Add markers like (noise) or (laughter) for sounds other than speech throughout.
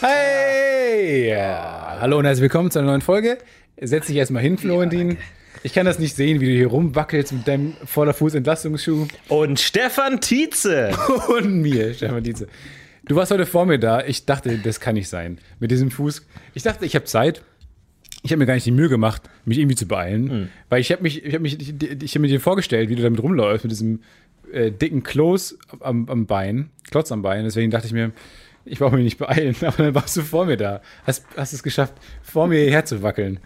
Hey! Ja. Hallo und herzlich willkommen zu einer neuen Folge. Setz dich erstmal hin, Florentin. Ich kann das nicht sehen, wie du hier rumwackelst mit deinem Vorderfuß-Entlastungsschuh. Und Stefan Tietze. (laughs) Und mir, Stefan Dietze. Du warst heute vor mir da. Ich dachte, das kann nicht sein. Mit diesem Fuß. Ich dachte, ich habe Zeit. Ich habe mir gar nicht die Mühe gemacht, mich irgendwie zu beeilen. Weil ich habe mich, ich habe mich, ich, ich habe mir dir vorgestellt, wie du damit rumläufst, mit diesem äh, dicken Kloß am, am Bein, Klotz am Bein. Deswegen dachte ich mir, ich brauche mich nicht beeilen. (laughs) Aber dann warst du vor mir da. Hast, hast es geschafft, vor mir hierher zu wackeln.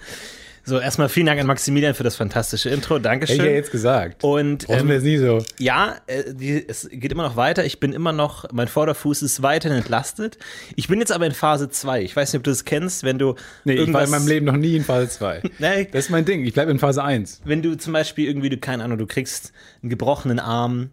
So, erstmal vielen Dank an Maximilian für das fantastische Intro. Dankeschön. Hätte ich ja jetzt gesagt. Und Brauchen wir ähm, jetzt nie so. ja, äh, die, es geht immer noch weiter. Ich bin immer noch, mein Vorderfuß ist weiterhin entlastet. Ich bin jetzt aber in Phase 2. Ich weiß nicht, ob du das kennst, wenn du Nee, ich war in meinem Leben noch nie in Phase 2. (laughs) Nee. Das ist mein Ding. Ich bleibe in Phase 1. wenn du zum Beispiel irgendwie, du, keine Ahnung, du kriegst einen gebrochenen Arm,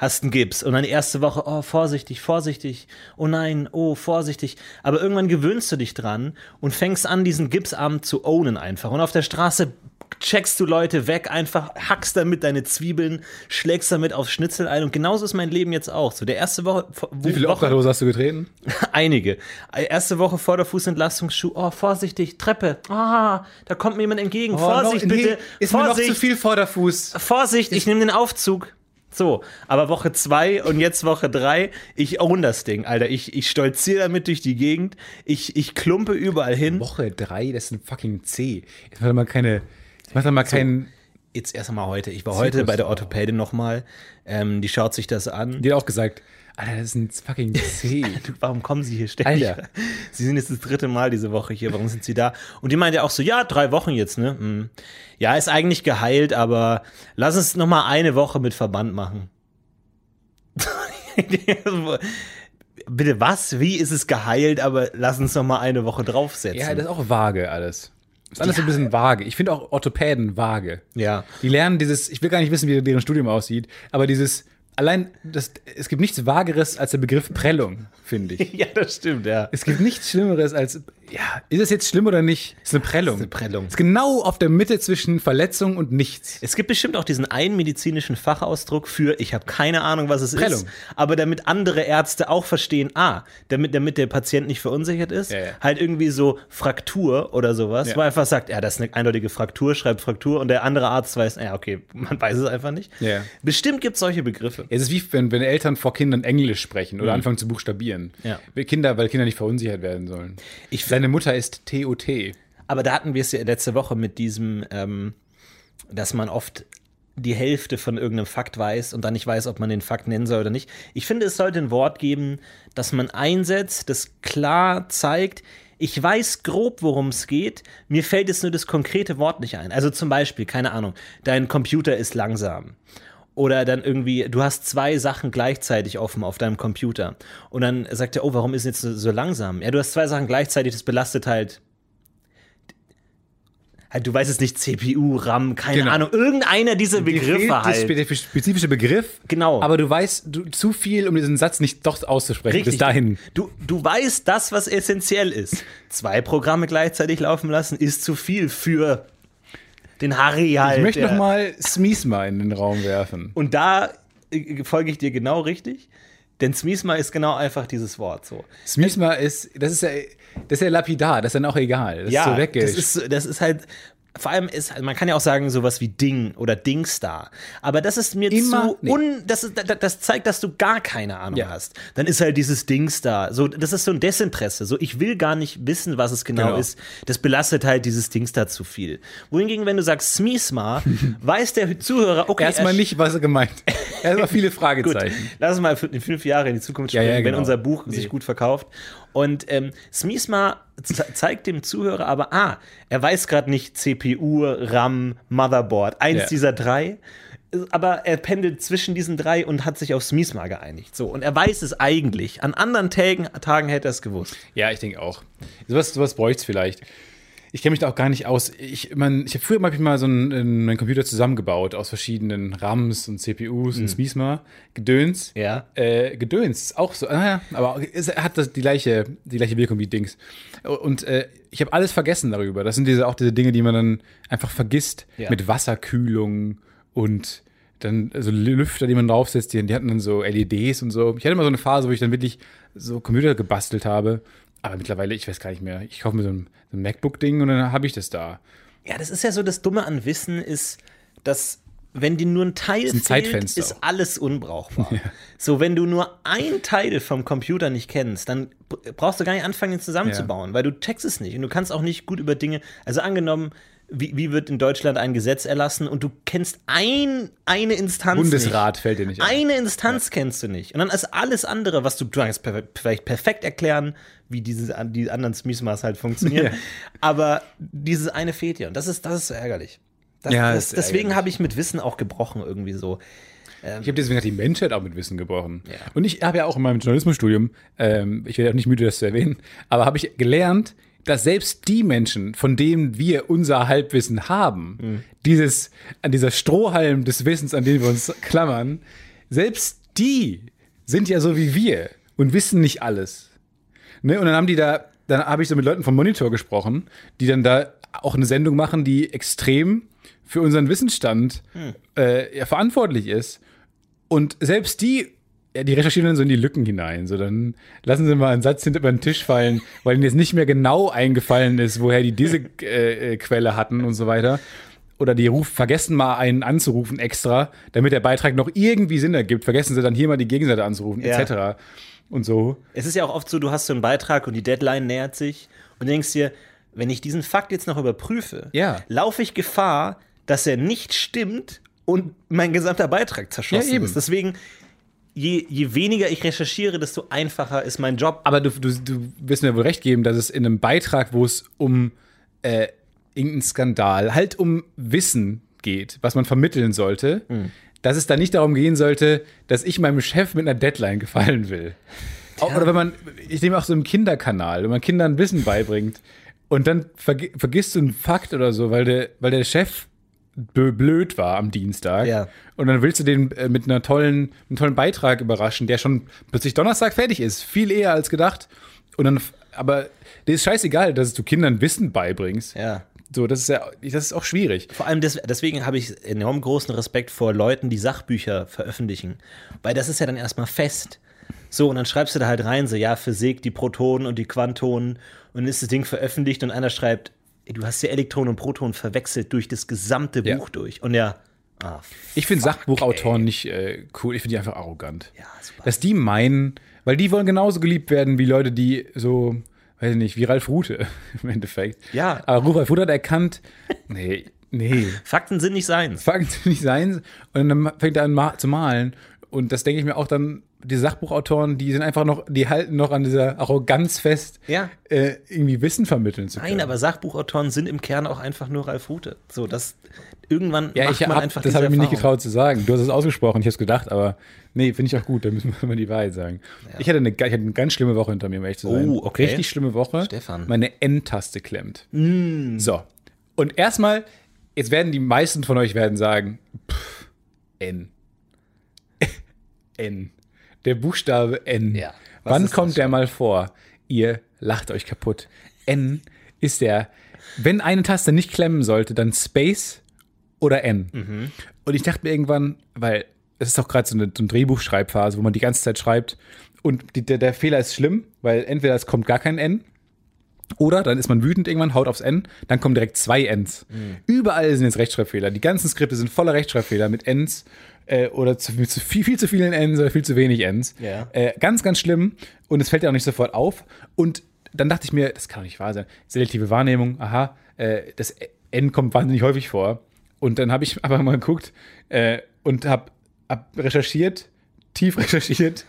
hast einen Gips und dann die erste Woche, oh, vorsichtig, vorsichtig, oh nein, oh, vorsichtig. Aber irgendwann gewöhnst du dich dran und fängst an, diesen Gipsarm zu ownen einfach. Und auf der Straße checkst du Leute weg, einfach hackst damit deine Zwiebeln, schlägst damit aufs Schnitzel ein. Und genauso ist mein Leben jetzt auch. So, der erste Woche, Wie viele Obdachlose hast du getreten? (laughs) Einige. Erste Woche vor der Fußentlassungsschuh. Oh, vorsichtig, Treppe. Ah, da kommt mir jemand entgegen. Vorsicht, bitte. Oh, Ist Vorsicht. mir noch zu viel Vorderfuß. Vorsicht, ich nehme den Aufzug. So, aber Woche zwei und jetzt Woche drei, ich own das Ding, Alter. Ich, ich stolziere damit durch die Gegend. Ich, ich klumpe überall hin. Woche 3, das ist ein fucking C. Jetzt mach doch mal keine. Jetzt mach doch mal keinen. Jetzt erst einmal heute. Ich war heute bei der Orthopädin nochmal. Ähm, die schaut sich das an. Die hat auch gesagt, Alter, das ist ein fucking (laughs) C. Warum kommen Sie hier ständig? Alter. Sie sind jetzt das dritte Mal diese Woche hier. Warum sind Sie da? Und die meinte auch so, ja, drei Wochen jetzt, ne? Hm. Ja, ist eigentlich geheilt, aber lass uns noch mal eine Woche mit Verband machen. (laughs) Bitte was? Wie ist es geheilt, aber lass uns noch mal eine Woche draufsetzen. ja, das ist auch vage alles. Das ist alles so ein bisschen vage. Ich finde auch Orthopäden vage. ja. Die lernen dieses, ich will gar nicht wissen, wie deren Studium aussieht, aber dieses, allein, das, es gibt nichts Vageres als der Begriff Prellung, finde ich. (laughs) Ja, das stimmt, ja. Es gibt nichts Schlimmeres als, ja, ist es jetzt schlimm oder nicht? Es ist eine Prellung. eine Prellung. Es ist genau auf der Mitte zwischen Verletzung und nichts. Es gibt bestimmt auch diesen einen medizinischen Fachausdruck für, ich habe keine Ahnung, was es Prellung. ist, aber damit andere Ärzte auch verstehen, ah, damit, damit der Patient nicht verunsichert ist, Ja, ja. halt irgendwie so Fraktur oder sowas, Ja. wo er einfach sagt, ja, das ist eine eindeutige Fraktur, schreibt Fraktur und der andere Arzt weiß, ja, okay, man weiß es einfach nicht. Ja. Bestimmt gibt es solche Begriffe. Es ist wie wenn, wenn Eltern vor Kindern Englisch sprechen oder anfangen zu buchstabieren. Ja. Weil Kinder, weil Kinder nicht verunsichert werden sollen. Ich- Seine Mutter ist TOT. Aber da hatten wir es ja letzte Woche mit diesem, ähm, dass man oft die Hälfte von irgendeinem Fakt weiß und dann nicht weiß, ob man den Fakt nennen soll oder nicht. Ich finde, es sollte ein Wort geben, das man einsetzt, das klar zeigt, ich weiß grob, worum es geht, mir fällt jetzt nur das konkrete Wort nicht ein. Also zum Beispiel, keine Ahnung, dein Computer ist langsam. Oder dann irgendwie, du hast zwei Sachen gleichzeitig offen auf deinem Computer. Und dann sagt er, oh, warum ist es jetzt so, langsam? Ja, du hast zwei Sachen gleichzeitig, das belastet halt Halt, Du weißt es nicht, CPU, RAM, keine Genau. Ahnung, irgendeiner dieser Begriffe halt. Der spe- spezifische Begriff. Genau. Aber du weißt du, zu viel, um diesen Satz nicht doch auszusprechen. Bis dahin. Du, du weißt das, was essentiell ist. Zwei Programme gleichzeitig laufen lassen, ist zu viel für den Harry halt. Ich möchte der- noch mal Smiesma in den Raum werfen. Und da äh, folge ich dir genau richtig. Denn Smiesma ist genau einfach dieses Wort so. Smiesma ist, das ist ja, das ist ja lapidar, das ist dann auch egal. Das ist so weg. das ist, das ist halt, vor allem ist, man kann ja auch sagen, sowas wie Ding oder Dingstar. Aber das ist mir Immer zu, nicht. un, das, ist, das, zeigt, dass du gar keine Ahnung Ja. hast. Dann ist halt dieses Dingstar. So, das ist so ein Desinteresse. So, ich will gar nicht wissen, was es genau, Genau. ist. Das belastet halt dieses Dingstar zu viel. Wohingegen, wenn du sagst Smiesma, (laughs) weiß der Zuhörer, okay, Erstmal er- nicht, was er gemeint. Erstmal viele (laughs) Gut, Fragezeichen. lass uns mal in fünf Jahre in die Zukunft Ja, springen, ja, wenn genau. unser Buch sich Nee. gut verkauft. Und ähm, Smiesma ze zeigt dem Zuhörer aber, ah, er weiß gerade nicht CPU, RAM, Motherboard, eins Ja. dieser drei. Aber er pendelt zwischen diesen drei und hat sich auf Smiesma geeinigt. So, und er weiß es eigentlich. An anderen Tagen, Tagen hätte er es gewusst. Ja, ich denke auch. Sowas, sowas bräuchte es vielleicht. Ich kenne mich da auch gar nicht aus. Ich, man, ich habe früher hab ich mal so einen, einen Computer zusammengebaut aus verschiedenen RAMs und CPUs und Smiesma. Gedöns. Ja. Äh, Gedöns, auch so. Naja, aber es hat das die gleiche, die gleiche Wirkung wie Dings. Und äh, ich habe alles vergessen darüber. Das sind diese, auch diese Dinge, die man dann einfach vergisst. Ja. Mit Wasserkühlung und dann so Lüfter, die man draufsetzt, die, die hatten dann so LEDs und so. Ich hatte mal so eine Phase, wo ich dann wirklich so Computer gebastelt habe. Aber mittlerweile, ich weiß gar nicht mehr. Ich kaufe mir so ein, so ein MacBook-Ding und dann habe ich das da. Ja, das ist ja so, das Dumme an Wissen ist, dass wenn dir nur ein Teil ein fehlt, ist alles unbrauchbar. So, wenn du nur ein Teil vom Computer nicht kennst, dann brauchst du gar nicht anfangen, ihn zusammenzubauen, weil du checkst es nicht und du kannst auch nicht gut über Dinge, also angenommen, wie, wie wird in Deutschland ein Gesetz erlassen und du kennst ein, eine Instanz Bundesrat nicht. fällt dir nicht ein. Eine Instanz kennst du nicht. Und dann ist alles andere, was du, du kannst per- vielleicht perfekt erklären, wie diese, die anderen Smiesmas halt funktionieren. Ja. Aber dieses eine fehlt dir. Und das ist, das ist so ärgerlich. Das, Ja, das, deswegen habe ich mit Wissen auch gebrochen, irgendwie so. Ich habe deswegen die Menschheit auch mit Wissen gebrochen. Ja. Und ich habe ja auch in meinem Journalismusstudium, ähm, ich werde auch nicht müde, das zu erwähnen, aber habe ich gelernt, dass selbst die Menschen, von denen wir unser Halbwissen haben, Mhm. dieses, an dieser Strohhalm des Wissens, an den wir uns klammern, selbst die sind ja so wie wir und wissen nicht alles. Ne? Und dann haben die da, dann habe ich so mit Leuten vom Monitor gesprochen, die dann da auch eine Sendung machen, die extrem für unseren Wissensstand äh, ja, verantwortlich ist. Und selbst die, ja, die recherchieren dann so in die Lücken hinein. So, dann lassen sie mal einen Satz hinter den Tisch fallen, weil ihnen jetzt nicht mehr genau eingefallen ist, woher die diese äh, äh, Quelle hatten und so weiter. Oder die ruf, vergessen mal einen anzurufen extra, damit der Beitrag noch irgendwie Sinn ergibt. Vergessen sie dann hier mal die Gegenseite anzurufen, Ja. etc. Und so. Es ist ja auch oft so, du hast so einen Beitrag und die Deadline nähert sich und denkst dir, wenn ich diesen Fakt jetzt noch überprüfe, Ja. laufe ich Gefahr, dass er nicht stimmt und mein gesamter Beitrag zerschossen Ja, ist. Deswegen, je, je weniger ich recherchiere, desto einfacher ist mein Job. Aber du, du, du wirst mir wohl recht geben, dass es in einem Beitrag, wo es um äh, irgendeinen Skandal, halt um Wissen geht, was man vermitteln sollte, dass es da nicht darum gehen sollte, dass ich meinem Chef mit einer Deadline gefallen will. Auch, oder wenn man, ich nehme auch so im Kinderkanal, wenn man Kindern Wissen beibringt und dann vergi vergisst du einen Fakt oder so, weil der, weil der Chef blöd war am Dienstag. Ja. Und dann willst du den äh, mit einer tollen, einem tollen Beitrag überraschen, der schon plötzlich Donnerstag fertig ist. Viel eher als gedacht. Und dann, aber dir ist scheißegal, dass du Kindern Wissen beibringst. Ja. So, das ist ja, das ist auch schwierig. Vor allem des, deswegen habe ich enorm großen Respekt vor Leuten, die Sachbücher veröffentlichen. Weil das ist ja dann erstmal fest. So, und dann schreibst du da halt rein, so, ja, Physik, die Protonen und die Quantonen. Und dann ist das Ding veröffentlicht und einer schreibt, du hast ja Elektronen und Protonen verwechselt durch das gesamte Ja. Buch durch. Und ja, ah, Ich finde Sachbuchautoren nicht äh, cool. Ich finde die einfach arrogant. ja, super. Dass die meinen, weil die wollen genauso geliebt werden wie Leute, die so, weiß ich nicht, wie Ralf Rute (laughs) im Endeffekt. Ja. Aber Ralf Rute hat erkannt, nee, nee, Fakten sind nicht seins. Fakten nicht sein. Und dann fängt er an ma zu malen. Und das denke ich mir auch dann, die Sachbuchautoren, die sind einfach noch, die halten noch an dieser Arroganz fest, Ja. äh, irgendwie Wissen vermitteln zu können. Nein, aber Sachbuchautoren sind im Kern auch einfach nur Ralf Rute. So, das irgendwann ja, macht ich man hab, einfach das habe ich mir nicht getraut zu sagen. Du hast es ausgesprochen, ich habe es gedacht, aber nee, finde ich auch gut, da müssen wir mal die Wahrheit sagen. Ich, hatte eine, ich hatte eine ganz schlimme Woche hinter mir, um ehrlich zu sein. Oh, okay. Richtig schlimme Woche. Stefan. Meine N-Taste klemmt. So. Und erstmal, jetzt werden die meisten von euch werden sagen, pff, N. (laughs) N. Der Buchstabe N. Ja. Was Wann kommt der mal vor? Ihr lacht euch kaputt. N ist der, wenn eine Taste nicht klemmen sollte, dann Space oder N. Mhm. Und ich dachte mir irgendwann, weil es ist doch gerade so eine, so eine Drehbuchschreibphase, wo man die ganze Zeit schreibt und die, der, der Fehler ist schlimm, weil entweder es kommt gar kein N oder dann ist man wütend irgendwann, haut aufs N, dann kommen direkt zwei Ns. Mhm. Überall sind jetzt Rechtschreibfehler. Die ganzen Skripte sind voller Rechtschreibfehler mit Ns äh, oder zu, mit zu viel, viel zu vielen Ns oder viel zu wenig Ns. Ja. Äh, ganz, ganz schlimm und es fällt ja auch nicht sofort auf. Und dann dachte ich mir, das kann doch nicht wahr sein. Selektive Wahrnehmung, aha, äh, das N kommt wahnsinnig häufig vor. Und dann habe ich (laughs) aber mal geguckt äh, und habe hab recherchiert, tief (laughs) recherchiert,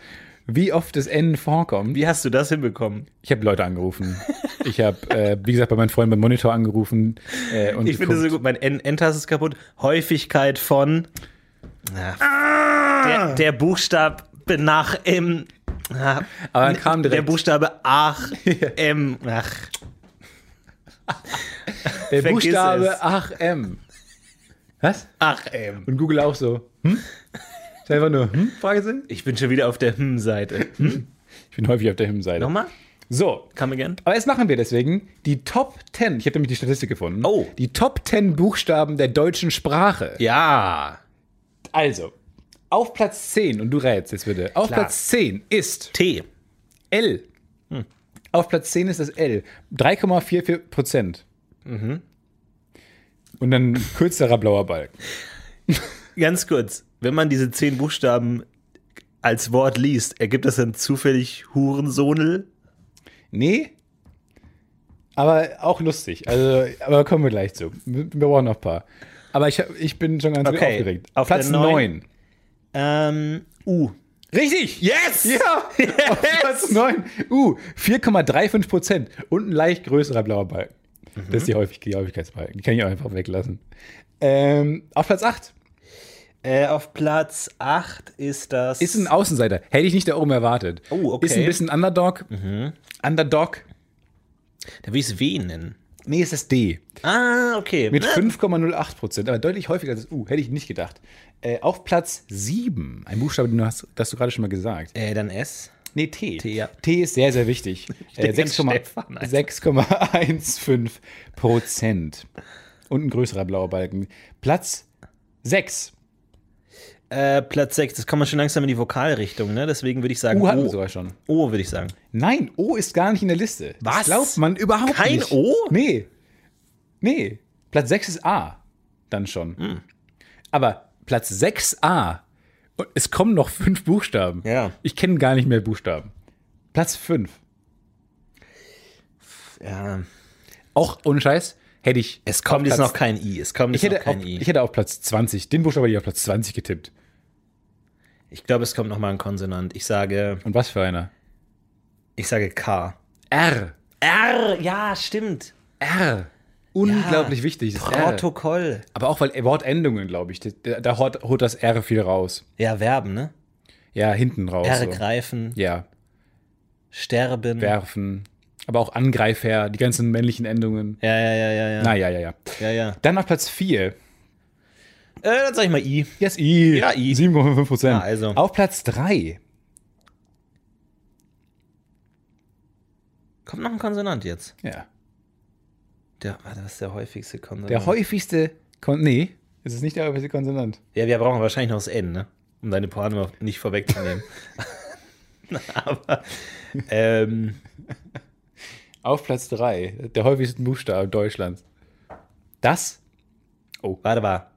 wie oft das N vorkommt. Wie hast du das hinbekommen? Ich habe Leute angerufen. Ich habe, äh, wie gesagt, bei meinen Freunden beim Monitor angerufen. Äh, und Ich finde es so gut. Mein N- Endtaste ist kaputt. Häufigkeit von. Ja, der, der Buchstabe nach M. Ah, Aber dann kam der direkt Buchstabe Ach, M. Ach. der vergiss Buchstabe es. ach M. Was? Ach, M. Und Google auch so. Hm? Einfach nur, hm? Fragezeichen? Ich bin schon wieder auf der Hm-Seite. (laughs) Ich bin häufig auf der Hymnseite. Nochmal? So, Come again? aber jetzt machen wir deswegen die Top 10. Ich habe nämlich die Statistik gefunden. Oh. Die Top 10 Buchstaben der deutschen Sprache. Ja. Also, auf Platz 10, und du rätst jetzt bitte. Auf Klar. Platz 10 ist T. L. Auf Platz 10 ist das L. 3,44 Prozent. Mhm. Und dann kürzerer blauer Balken. (laughs) Ganz kurz. Wenn man diese zehn Buchstaben als Wort liest, ergibt das dann zufällig Hurensohnel? Nee. Aber auch lustig. Also, aber kommen wir gleich zu. Wir brauchen noch ein paar. Aber ich, ich bin schon ganz Okay. aufgeregt. Auf Platz der neun? 9. Ähm, U. Richtig! Yes! Ja! (laughs) Auf Platz 9. Uh, 4,35 Prozent. Und ein leicht größerer blauer Balken. Das ist die, Häufig die Häufigkeitsbalken. Die kann ich auch einfach weglassen. Ähm, auf Platz 8 Äh, auf Platz 8 ist das. ist ein Außenseiter. Hätte ich nicht da oben erwartet. Oh, okay. Ist ein bisschen Underdog. Underdog. Da will ich es W nennen. Nee, es ist D. Ah, okay. Mit 5,08 Prozent, aber deutlich häufiger als das U. Hätte ich nicht gedacht. Äh, auf Platz 7, ein Buchstabe, den du hast, das du gerade schon mal gesagt. äh, dann S. Nee, T. T, ja. T ist sehr, sehr wichtig. (laughs) Äh, denke an 6,- Stefan, Alter. 6,15 Prozent. Und ein größerer blauer Balken. Platz 6. Äh, Platz 6. Das kommt schon langsam in die Vokalrichtung, ne? Deswegen würde ich sagen U hatten O. sogar schon. O würde ich sagen. Nein, O ist gar nicht in der Liste. Das Was? glaubt man überhaupt Kein nicht. O? Nee. Nee. Platz 6 ist A. Dann schon. Hm. Aber Platz 6a. Und es kommen noch fünf Buchstaben. Ja. Ich kenne gar nicht mehr Buchstaben. Platz 5. Ja. Auch ohne Scheiß hätte ich. Es kommt auf jetzt Platz- noch kein I. Es kommt Ich jetzt hätte, noch auf, kein I. ich hätte auf Platz 20, den Buchstaben hätte ich auf Platz 20 getippt. Ich glaube, es kommt noch mal ein Konsonant. Ich sage, Und was für einer? ich sage K. R. R, ja, stimmt. R. Unglaublich wichtig. Das R. Protokoll. Aber auch weil Wortendungen, glaube ich. Da, da holt, holt das R viel raus. Ja, Verben, ne? Ja, hinten raus. so. Ergreifen, Ja, sterben. werfen. Aber auch Angreifer, die ganzen männlichen Endungen. Ja, ja, ja, ja, ja. Na ja, ja, ja. Ja, ja. Dann auf Platz 4. Äh, dann sag ich mal I. Yes, I. Ja, I. 7,5 Prozent. Ja, also. Auf Platz 3. Kommt noch ein Konsonant jetzt. Ja. Der, warte, was ist der häufigste Konsonant? Der häufigste. Kon nee, es ist nicht der häufigste Konsonant. Ja, wir brauchen wahrscheinlich noch das N, ne? Um deine Pointe mal nicht vorwegzunehmen. (laughs) (laughs) Aber, ähm, Auf Platz 3. Der häufigsten Buchstabe Deutschlands. Das? warte mal.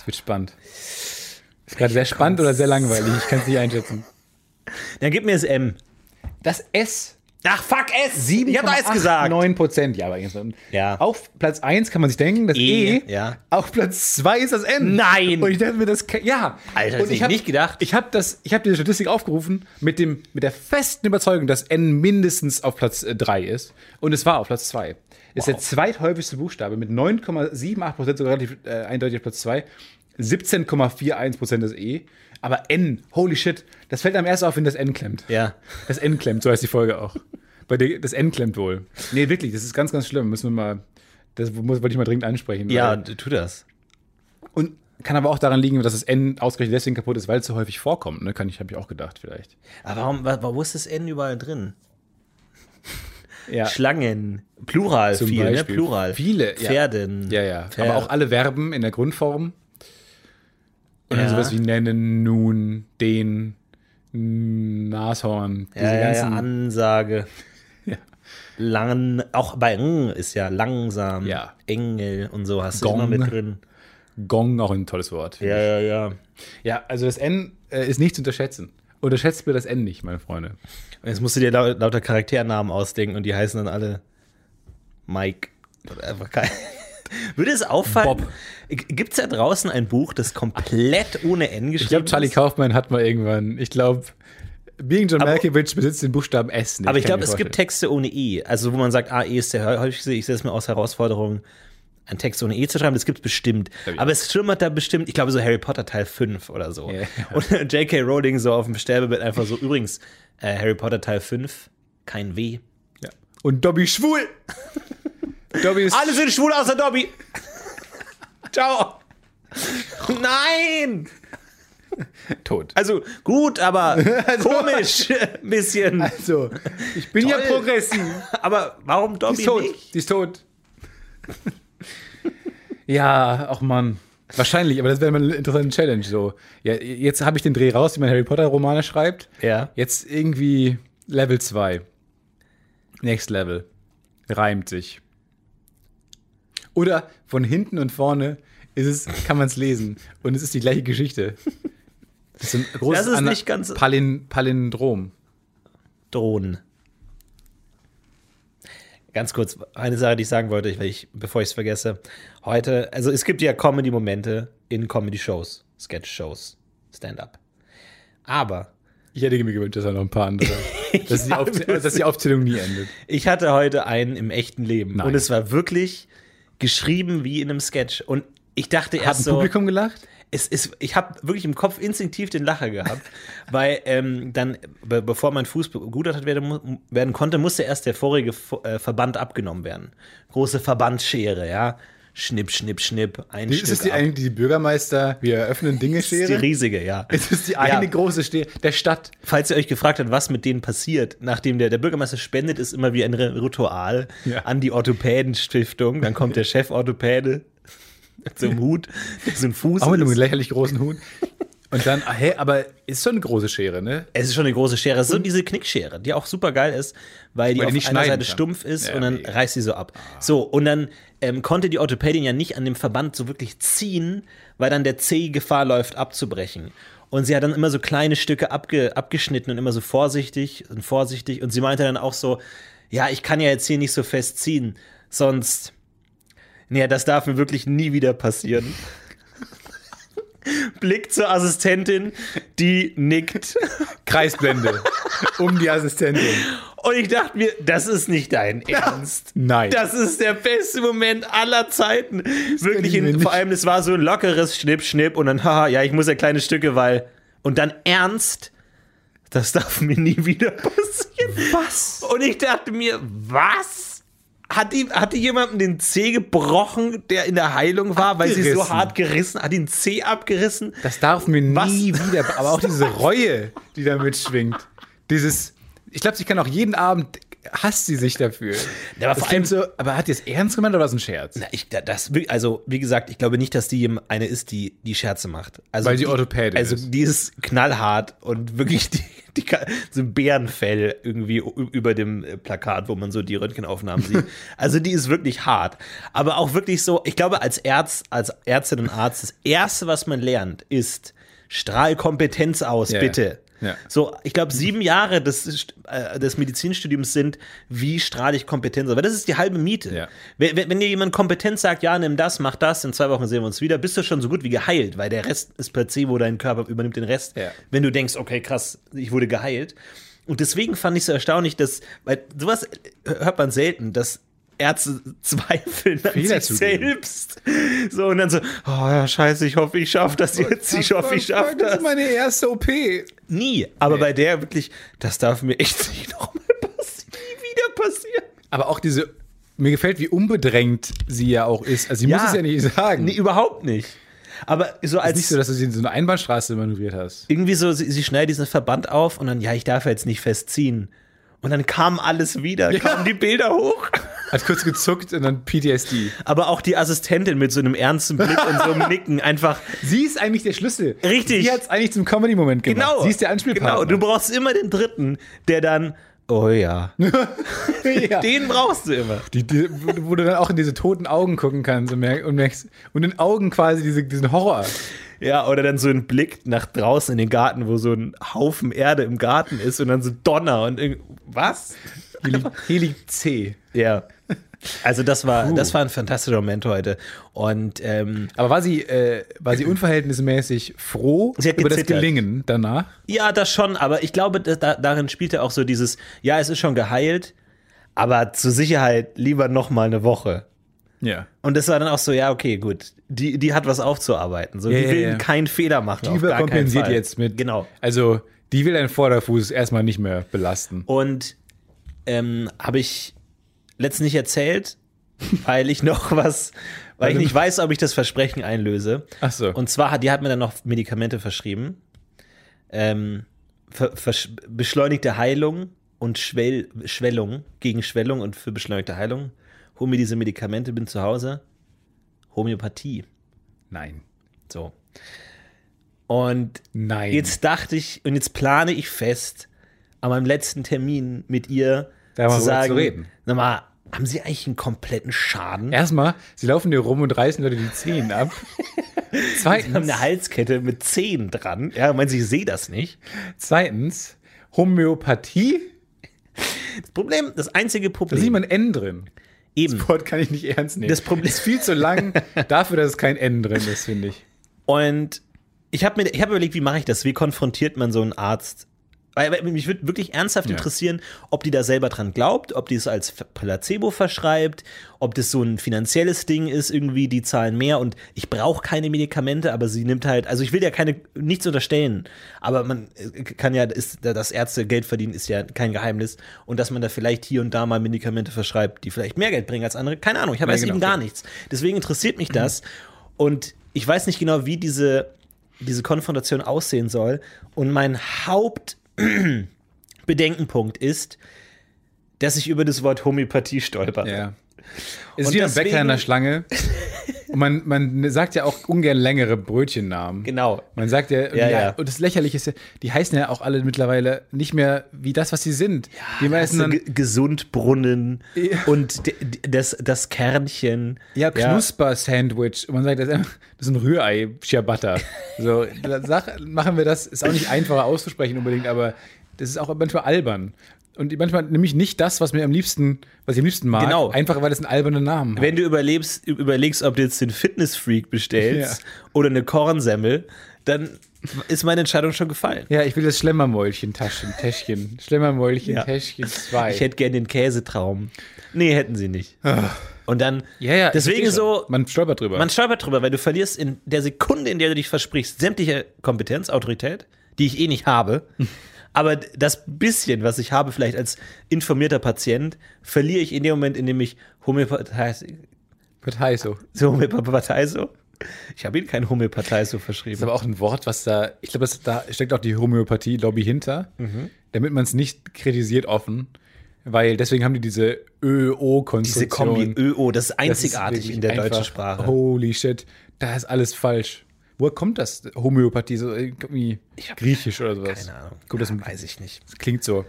Es wird spannend. Ist gerade sehr spannend oder sehr langweilig? Ich kann es nicht einschätzen. Dann gib mir das M. Das S. Ach, fuck S! Ich hab S gesagt. 9 Prozent. Ja, aber jetzt- Ja. Auf Platz 1 kann man sich denken, das E, E. ja. Auf Platz 2 ist das N. Nein. Und ich dachte mir, das ja. Alter, Und hätte ich hab- nicht gedacht. Ich habe das, ich habe diese Statistik aufgerufen mit dem, mit der festen Überzeugung, dass N mindestens auf Platz 3 ist. Und es war auf Platz 2. Ist der zweithäufigste Buchstabe mit 9,78 Prozent, sogar relativ äh, eindeutig auf Platz 2. 17,41 Prozent das E. Aber N, holy shit, das fällt einem erst auf, wenn das N klemmt. Ja. Das N klemmt, so heißt die Folge auch. Bei der, das N klemmt wohl. Nee, wirklich, das ist ganz, ganz schlimm. Müssen wir mal, das muss, wollte ich mal dringend ansprechen. Ja, tu das. Und kann aber auch daran liegen, dass das N ausgerechnet deswegen kaputt ist, weil es so häufig vorkommt. Ne? Kann ich, habe ich auch gedacht, vielleicht. Aber warum, wa- wo ist das N überall drin? (laughs) Ja. Schlangen. Plural Zum viel, ne? Plural. Viele, ja. Pferden. Ja, ja. Pferd. Aber auch alle Verben in der Grundform. Und dann Ja. sowas wie nennen, nun, den, Nashorn. Diese ja, ja, ja, ganzen. Ansage. (laughs) Ja. Lang, auch bei ng ist ja langsam. Ja. Engel und so hast Gong. du immer mit drin. Gong, auch ein tolles Wort. Ja, ja, ja. Ja, also das N äh, ist nicht zu unterschätzen. Unterschätzt mir das N nicht, meine Freunde. Und jetzt musst du dir lau lauter Charakternamen ausdenken und die heißen dann alle Mike. Oder einfach kein. (laughs) Würde es auffallen? Bob. Gibt es da draußen ein Buch, das komplett ohne N geschrieben Ich glaube, Charlie ist? Kaufmann hat mal irgendwann, ich glaube, Being John Malkovich besitzt den Buchstaben S nicht. Aber ich glaube, es gibt. Texte ohne E. Also, wo man sagt, ah, E ist der häufigste. Ich sehe es mir aus Herausforderung, einen Text ohne E zu schreiben. Das gibt es bestimmt. Aber es schlummert da bestimmt, ich glaube, so Harry Potter Teil 5 oder so. Ja. (laughs) Und J.K. Rowling so auf dem Sterbebett einfach so, übrigens, äh, Harry Potter Teil 5, kein W. Ja. Und Dobby schwul. (laughs) Dobby ist Alle sind schwul außer Dobby. Ciao. Nein! tot. Also gut, aber (laughs) komisch. Ein bisschen. Also, ich bin ja Toll. progressiv. Aber warum Die Dobby ist tot. nicht? Die ist tot. ja, ach Mann. Wahrscheinlich, aber das wäre mal eine interessante Challenge. So, ja, jetzt habe ich den Dreh raus, wie man Harry Potter Romane schreibt. Ja. Jetzt irgendwie Level 2. Next Level. Reimt sich. Oder von hinten und vorne ist es, kann man es lesen. Und es ist die gleiche Geschichte. Das ist ein großes Das ist nicht ganz- Palin, Palindrom. Drohnen. Ganz kurz, eine Sache, die ich sagen wollte, ich, bevor ich es vergesse. Heute, also es gibt ja Comedy-Momente in Comedy-Shows, Sketch-Shows, Stand-up. Aber Ich hätte mir gewünscht, dass er noch ein paar andere. (laughs) dass, die Aufzäh dass die Aufzählung nie endet. ich hatte heute einen im echten Leben Nein. und es war wirklich geschrieben wie in einem Sketch. Und ich dachte Hat erst ein so, Publikum gelacht? es ist, ich habe wirklich im Kopf instinktiv den Lacher gehabt, (laughs) weil ähm, dann, be bevor mein Fuß begutachtet werden, werden konnte, musste erst der vorige Vo- äh, Verband abgenommen werden. Große Verbandsschere, ja. Schnipp, schnipp, schnipp. Ein Ist es die, ab. eigentlich die Bürgermeister, wir eröffnen Dinge Das ist die Schere? riesige, ja. Es ist die (laughs) eine Ja. große Schere der Stadt. Falls ihr euch gefragt habt, was mit denen passiert, nachdem der, der Bürgermeister spendet, ist immer wie ein Ritual Ja. an die Orthopädenstiftung. Dann kommt der Cheforthopäde (laughs) zum Hut, der so ein Fuß Auch mit einem lächerlich großen Hut. Und dann, ah, hä, aber ist schon eine große Schere, ne? Es ist schon eine große Schere. Es ist so diese Knickschere, die auch super geil ist, weil die Weil die auf nicht einer Seite kann. stumpf ist Ja, und dann mega. reißt sie so ab. So, und dann ähm, konnte die Orthopädin ja nicht an dem Verband so wirklich ziehen, weil dann der Zeh Gefahr läuft, abzubrechen. Und sie hat dann immer so kleine Stücke abge, abgeschnitten und immer so vorsichtig und vorsichtig. Und sie meinte dann auch so, ja, ich kann ja jetzt hier nicht so fest ziehen, sonst, nee, das darf mir wirklich nie wieder passieren. (laughs) Blick zur Assistentin, die nickt. Kreisblende. um die Assistentin. Und ich dachte mir, das ist nicht dein Ernst. Nein. Das ist der beste Moment aller Zeiten. Wirklich, ich mir in, vor allem, es war so ein lockeres Schnipp, Schnipp und dann, haha, ja, ich muss ja kleine Stücke, weil. Und dann ernst, das darf mir nie wieder passieren. Was? Und ich dachte mir, was? Hat die, hat die jemandem den Zeh gebrochen, der in der Heilung war, weil sie so Abgerissen. hart gerissen hat, den Zeh abgerissen? Das darf mir nie Was? wieder. Aber auch diese (laughs) Reue, die da mitschwingt. Dieses, ich glaube, sie kann auch jeden Abend, hasst sie sich dafür. Ja, aber vor klingt so, aber hat die es ernst gemeint oder war es ein Scherz? Na, ich, da- das, also, wie gesagt, ich glaube nicht, dass die eine ist, die die Scherze macht. Also Weil die, Orthopädin Also, ist. die ist knallhart und wirklich die, die kann- so ein Bärenfell irgendwie über dem äh, Plakat, wo man so die Röntgenaufnahmen sieht. (laughs) Also, die ist wirklich hart. Aber auch wirklich so, ich glaube, als Ärzt, als Ärztin und Arzt, das Erste, was man lernt, ist, strahl Kompetenz aus, Ja, bitte. Ja. So, ich glaube, sieben Jahre des, äh, des Medizinstudiums sind, wie strahle ich Kompetenz. Weil das ist die halbe Miete. Ja. Wenn, wenn dir jemand Kompetenz sagt, ja, nimm das, mach das, in zwei Wochen sehen wir uns wieder, bist du schon so gut wie geheilt, weil der Rest ist Placebo, dein Körper übernimmt den Rest. Ja. Wenn du denkst, okay, krass, ich wurde geheilt. Und deswegen fand ich so erstaunlich, dass, weil sowas hört man selten, dass Ärzte (laughs) zweifeln an Fehler sich selbst. So, und dann so, oh ja, scheiße, ich hoffe, ich schaffe das jetzt, ich hoffe, ich schaffe Das das. ist meine erste OP. Nie. Aber bei der wirklich, das darf mir echt (laughs) nicht nochmal passieren. Nie wieder passieren. Aber auch diese, mir gefällt, wie unbedrängt sie ja auch ist. Also sie muss es ja nicht sagen. Nee, überhaupt nicht. Aber so als ist nicht so, dass du sie in so eine Einbahnstraße manövriert hast. irgendwie so, sie, sie schneidet diesen Verband auf und dann, ja, ich darf jetzt nicht festziehen. Und dann kam alles wieder, kamen die Bilder hoch. (laughs) Hat kurz gezuckt und dann PTSD. Aber auch die Assistentin mit so einem ernsten Blick und so einem Nicken einfach. (laughs) Sie ist eigentlich der Schlüssel. Richtig. Sie hat es eigentlich zum Comedy-Moment gemacht. Genau. Sie ist der Anspielpartner. Genau, du brauchst immer den dritten, der dann, oh ja. (laughs) ja. Den brauchst du immer. Die, die, wo du dann auch in diese toten Augen gucken kannst und merkst, und, merkst, und in Augen quasi diese, diesen Horror. Ja, oder dann so ein Blick nach draußen in den Garten, wo so ein Haufen Erde im Garten ist und dann so Donner und was? Hier liegt C. Ja. Also das war, das war ein fantastischer Moment heute. Und ähm, Aber war sie, äh, war sie unverhältnismäßig froh über das. Gelingen danach? ja, das schon, aber ich glaube, da, darin spielte auch so dieses, ja, es ist schon geheilt, aber zur Sicherheit lieber noch mal eine Woche. Ja. Und das war dann auch so, ja, okay, gut. Die, die hat was aufzuarbeiten. So, Ja, die will ja. keinen Fehler machen. Die überkompensiert jetzt mit. Genau. Also, die will deinen Vorderfuß erstmal nicht mehr belasten. Und ähm, habe ich letztens nicht erzählt, weil ich noch was, weil ich nicht weiß, ob ich das Versprechen einlöse. Ach so. Und zwar hat die hat mir dann noch Medikamente verschrieben. Ähm, ver, versch- beschleunigte Heilung und Schwell, Schwellung, gegen Schwellung und für beschleunigte Heilung. Hol mir diese Medikamente, bin zu Hause. Homöopathie. Nein. So. Und Nein. jetzt dachte ich, und jetzt plane ich fest, an meinem letzten Termin mit ihr Darüber zu zu sagen, reden. sag mal, haben Sie eigentlich einen kompletten Schaden? Erstmal, sie laufen dir rum und reißen Leute die Zehen ab. (laughs) Sie haben Zweitens, eine Halskette mit Zehen dran. Ja, meinen Sie, ich sehe das nicht. zweitens, Homöopathie, Das Problem, das einzige da Problem, nicht mal ein N drin. eben. Das Wort kann ich nicht ernst nehmen. Das Problem- ist viel zu lang dafür, dass es kein N drin ist, finde ich. Und ich habe mir, ich habe überlegt, wie mache ich das? Wie konfrontiert man so einen Arzt? Weil weil mich würde wirklich ernsthaft Ja. interessieren, ob die da selber dran glaubt, ob die es als Placebo verschreibt, ob das so ein finanzielles Ding ist, irgendwie, die zahlen mehr und ich brauche keine Medikamente, aber sie nimmt halt, also ich will ja keine, nichts unterstellen, aber man äh, kann ja, ist, dass Ärzte Geld verdienen, ist ja kein Geheimnis und dass man da vielleicht hier und da mal Medikamente verschreibt, die vielleicht mehr Geld bringen als andere, keine Ahnung, ich habe Ja, weiß genau. eben gar nichts. Deswegen interessiert mich das und ich weiß nicht genau, wie diese, diese Konfrontation aussehen soll. Und mein (clears throat) Hauptbedenkenpunkt ist, dass ich über das Wort Homöopathie stolper. Ja. Ist Und wie ein deswegen- Bäcker in der Schlange. (laughs) Und man, man sagt ja auch ungern längere Brötchennamen. Genau. Man sagt ja, und, Ja, ja, ja. und das Lächerliche ist ja, die heißen ja auch alle mittlerweile nicht mehr wie das, was sie sind. die Weißt meisten du, dann, Ge- Gesundbrunnen Ja. und das, das Kernchen. ja, Knusper-Sandwich. Man sagt, das ist, einfach- das ist ein Rührei, Ciabatta. (laughs) So, sag, machen wir das, ist auch nicht einfacher auszusprechen unbedingt, aber das ist auch manchmal albern. Und manchmal nämlich nicht das, was mir am liebsten, was ich am liebsten mag, Genau. einfach weil es einen albernen Namen hat. Wenn du überlebst, überlegst, ob du jetzt den Fitnessfreak bestellst Ja. oder eine Kornsemmel, dann ist meine Entscheidung schon gefallen. Ja, ich will das Schlemmermäulchen, Taschen, Täschchen. Schlemmermäulchen, Ja. Täschchen 2. Ich hätte gern den Käsetraum. Nee, hätten sie nicht. Und dann, ja, ja, deswegen ich so. Man stolpert drüber. Man stolpert drüber, weil du verlierst in der Sekunde, in der du dich versprichst, sämtliche Kompetenz, Autorität, die ich eh nicht habe. (laughs) Aber das bisschen, was ich habe, vielleicht als informierter Patient, verliere ich in dem Moment, in dem ich Homöopathie, Partei so. so Homöopathie so. Ich habe ihnen kein Homöopathie so Das ist verschrieben. aber auch ein Wort, was da, ich glaube, da steckt auch die Homöopathie-Lobby hinter, Mhm. damit man es nicht kritisiert offen, weil deswegen haben die diese Diese ÖO-Konstruktion. Kombi ÖO, das ist Das ist einzigartig in der deutschen Sprache. Holy shit, da ist alles falsch. Woher kommt das? Homöopathie, so irgendwie hab griechisch oder sowas. Keine Ahnung. Das, Ja, weiß ich nicht. das klingt so.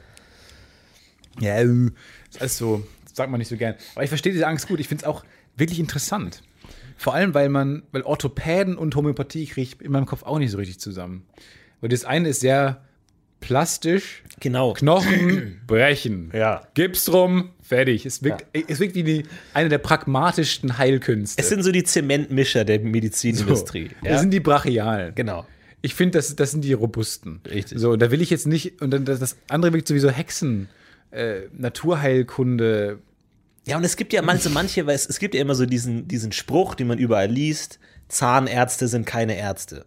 Ja, äh, das ist so, das sagt man nicht so gern. Aber ich verstehe diese Angst gut. Ich finde es auch wirklich interessant. Vor allem, weil man, weil Orthopäden und Homöopathie kriege ich in meinem Kopf auch nicht so richtig zusammen. Weil das eine ist sehr plastisch, Genau. Knochen (clears throat) brechen. Ja. Gips drum, fertig. Es wirkt, es wirkt wie die, eine der pragmatischsten Heilkünste. Es sind so die Zementmischer der Medizinindustrie. so. Das sind die Brachialen. genau. Ich finde, das, das sind die robusten. Richtig. So, da will ich jetzt nicht, und dann das, das andere wirkt sowieso Hexen, äh, Naturheilkunde. Ja, und es gibt ja manche, manche, weil es, es gibt ja immer so diesen, diesen Spruch, den man überall liest: Zahnärzte sind keine Ärzte.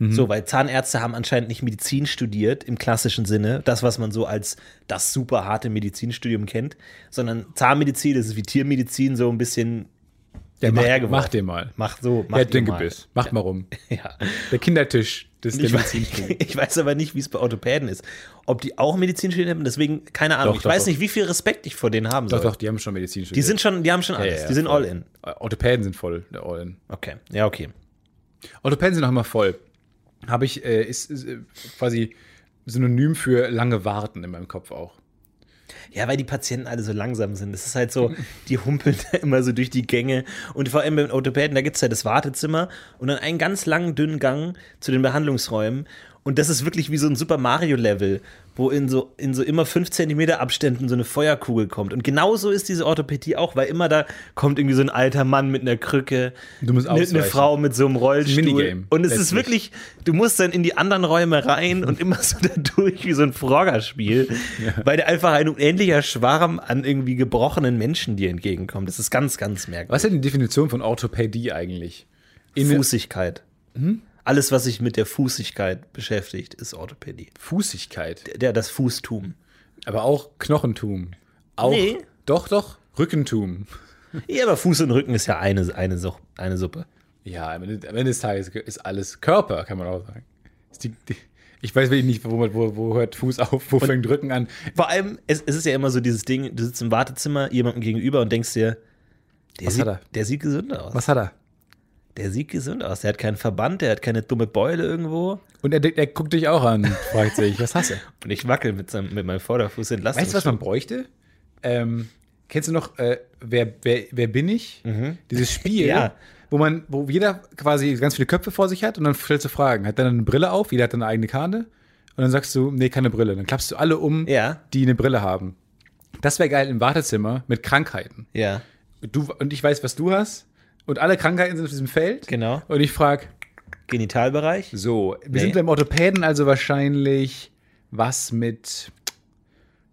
So, weil Zahnärzte haben anscheinend nicht Medizin studiert im klassischen Sinne, das, was man so als das super harte Medizinstudium kennt, sondern Zahnmedizin, das ist wie Tiermedizin, so ein bisschen Ja, mach, mach den mal. Mach so, mach Ja, dir den mal. Gebiss. Mach mal rum. (laughs) Ja. Der Kindertisch des Ich weiß, (laughs) ich weiß aber nicht, wie es bei Orthopäden ist. Ob die auch Medizin studiert haben, deswegen keine Ahnung. Doch, ich doch, weiß doch. nicht, wie viel Respekt ich vor denen haben Doch, soll. doch, die haben schon Medizin studiert. Die sind schon, die haben schon alles. ja, die sind voll. all in. Orthopäden sind voll, der All-In. Okay, ja, okay. Orthopäden sind auch immer voll. Habe ich, äh, ist, ist äh, quasi Synonym für lange Warten in meinem Kopf auch. Ja, weil die Patienten alle so langsam sind. Es ist halt so, die humpeln da immer so durch die Gänge. Und vor allem beim Orthopäden, da gibt es ja das Wartezimmer und dann einen ganz langen, dünnen Gang zu den Behandlungsräumen. Und das ist wirklich wie so ein Super Mario-Level, wo in so, in so immer 5 Zentimeter Abständen so eine Feuerkugel kommt. Und genauso ist diese Orthopädie auch, weil immer da kommt irgendwie so ein alter Mann mit einer Krücke, Du musst eine, eine. Frau mit so einem Rollstuhl. Minigame, und es ist wirklich, du musst dann in die anderen Räume rein und immer so da durch wie so ein Froggerspiel, (laughs) weil da einfach ein unendlicher Schwarm an irgendwie gebrochenen Menschen dir entgegenkommt. Das ist ganz, ganz merkwürdig. Was ist denn die Definition von Orthopädie eigentlich? In Fußigkeit. Alles, was sich mit der Fußigkeit beschäftigt, ist Orthopädie. Fußigkeit. Der, das Fußtum. Aber auch Knochentum. Auch, Nee. Doch, doch. Rückentum. (laughs) Ja, aber Fuß und Rücken ist ja eine, eine, Such- eine Suppe. Ja, am Ende, am Ende des Tages ist alles Körper, kann man auch sagen. Ist die, die, ich weiß wirklich nicht, wo, wo, wo hört Fuß auf, wo fängt Rücken an. Vor allem, es, es ist ja immer so dieses Ding, du sitzt im Wartezimmer jemandem gegenüber und denkst dir, der, Was sieht, er? der sieht gesund aus. Was hat er? Der sieht gesund aus. Der hat keinen Verband, der hat keine dumme Beule irgendwo. Und er, er guckt dich auch an, (laughs) fragt sich, was hast du? Und ich wackel mit, seinem, mit meinem Vorderfuß entlassen. Weißt du, was man bräuchte? Ähm, kennst du noch, äh, wer, wer, wer bin ich? Dieses (laughs) Spiel, Mhm. Ja. wo man, wo jeder quasi ganz viele Köpfe vor sich hat und dann stellst du Fragen. Hat dann eine Brille auf, jeder hat dann eine eigene Karte. Und dann sagst du, nee, keine Brille. Dann klappst du alle um, Ja. die eine Brille haben. Das wäre geil im Wartezimmer mit Krankheiten. Ja, Du, und ich weiß, was du hast. Und alle Krankheiten sind auf diesem Feld. genau. Und ich frage, Genitalbereich. so, wir Nee. sind beim Orthopäden also wahrscheinlich was mit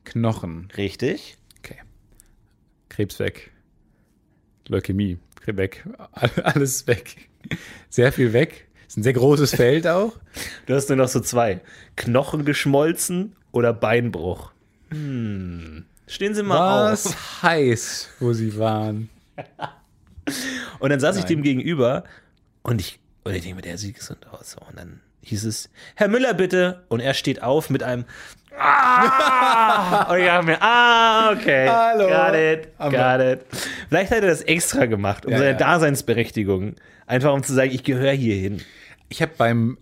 Knochen. Richtig. Okay. Krebs weg. Leukämie weg. Alles weg. Sehr viel weg. Ist ein sehr großes Feld auch. Du hast nur noch so zwei. Knochen geschmolzen oder Beinbruch. Hm. Stehen Sie mal auf. Was heiß, wo sie waren. Und dann saß ich Nein. dem gegenüber und ich, und ich denke mir, der sieht gesund aus. Und dann hieß es, Herr Müller, bitte. Und er steht auf mit einem Ah! Und ich dachte mir, ah, okay. Hallo. Got it, got it. Vielleicht hat er das extra gemacht, um Ja, seine ja. Daseinsberechtigung. Einfach um zu sagen, ich gehöre hier hin. Ich habe beim,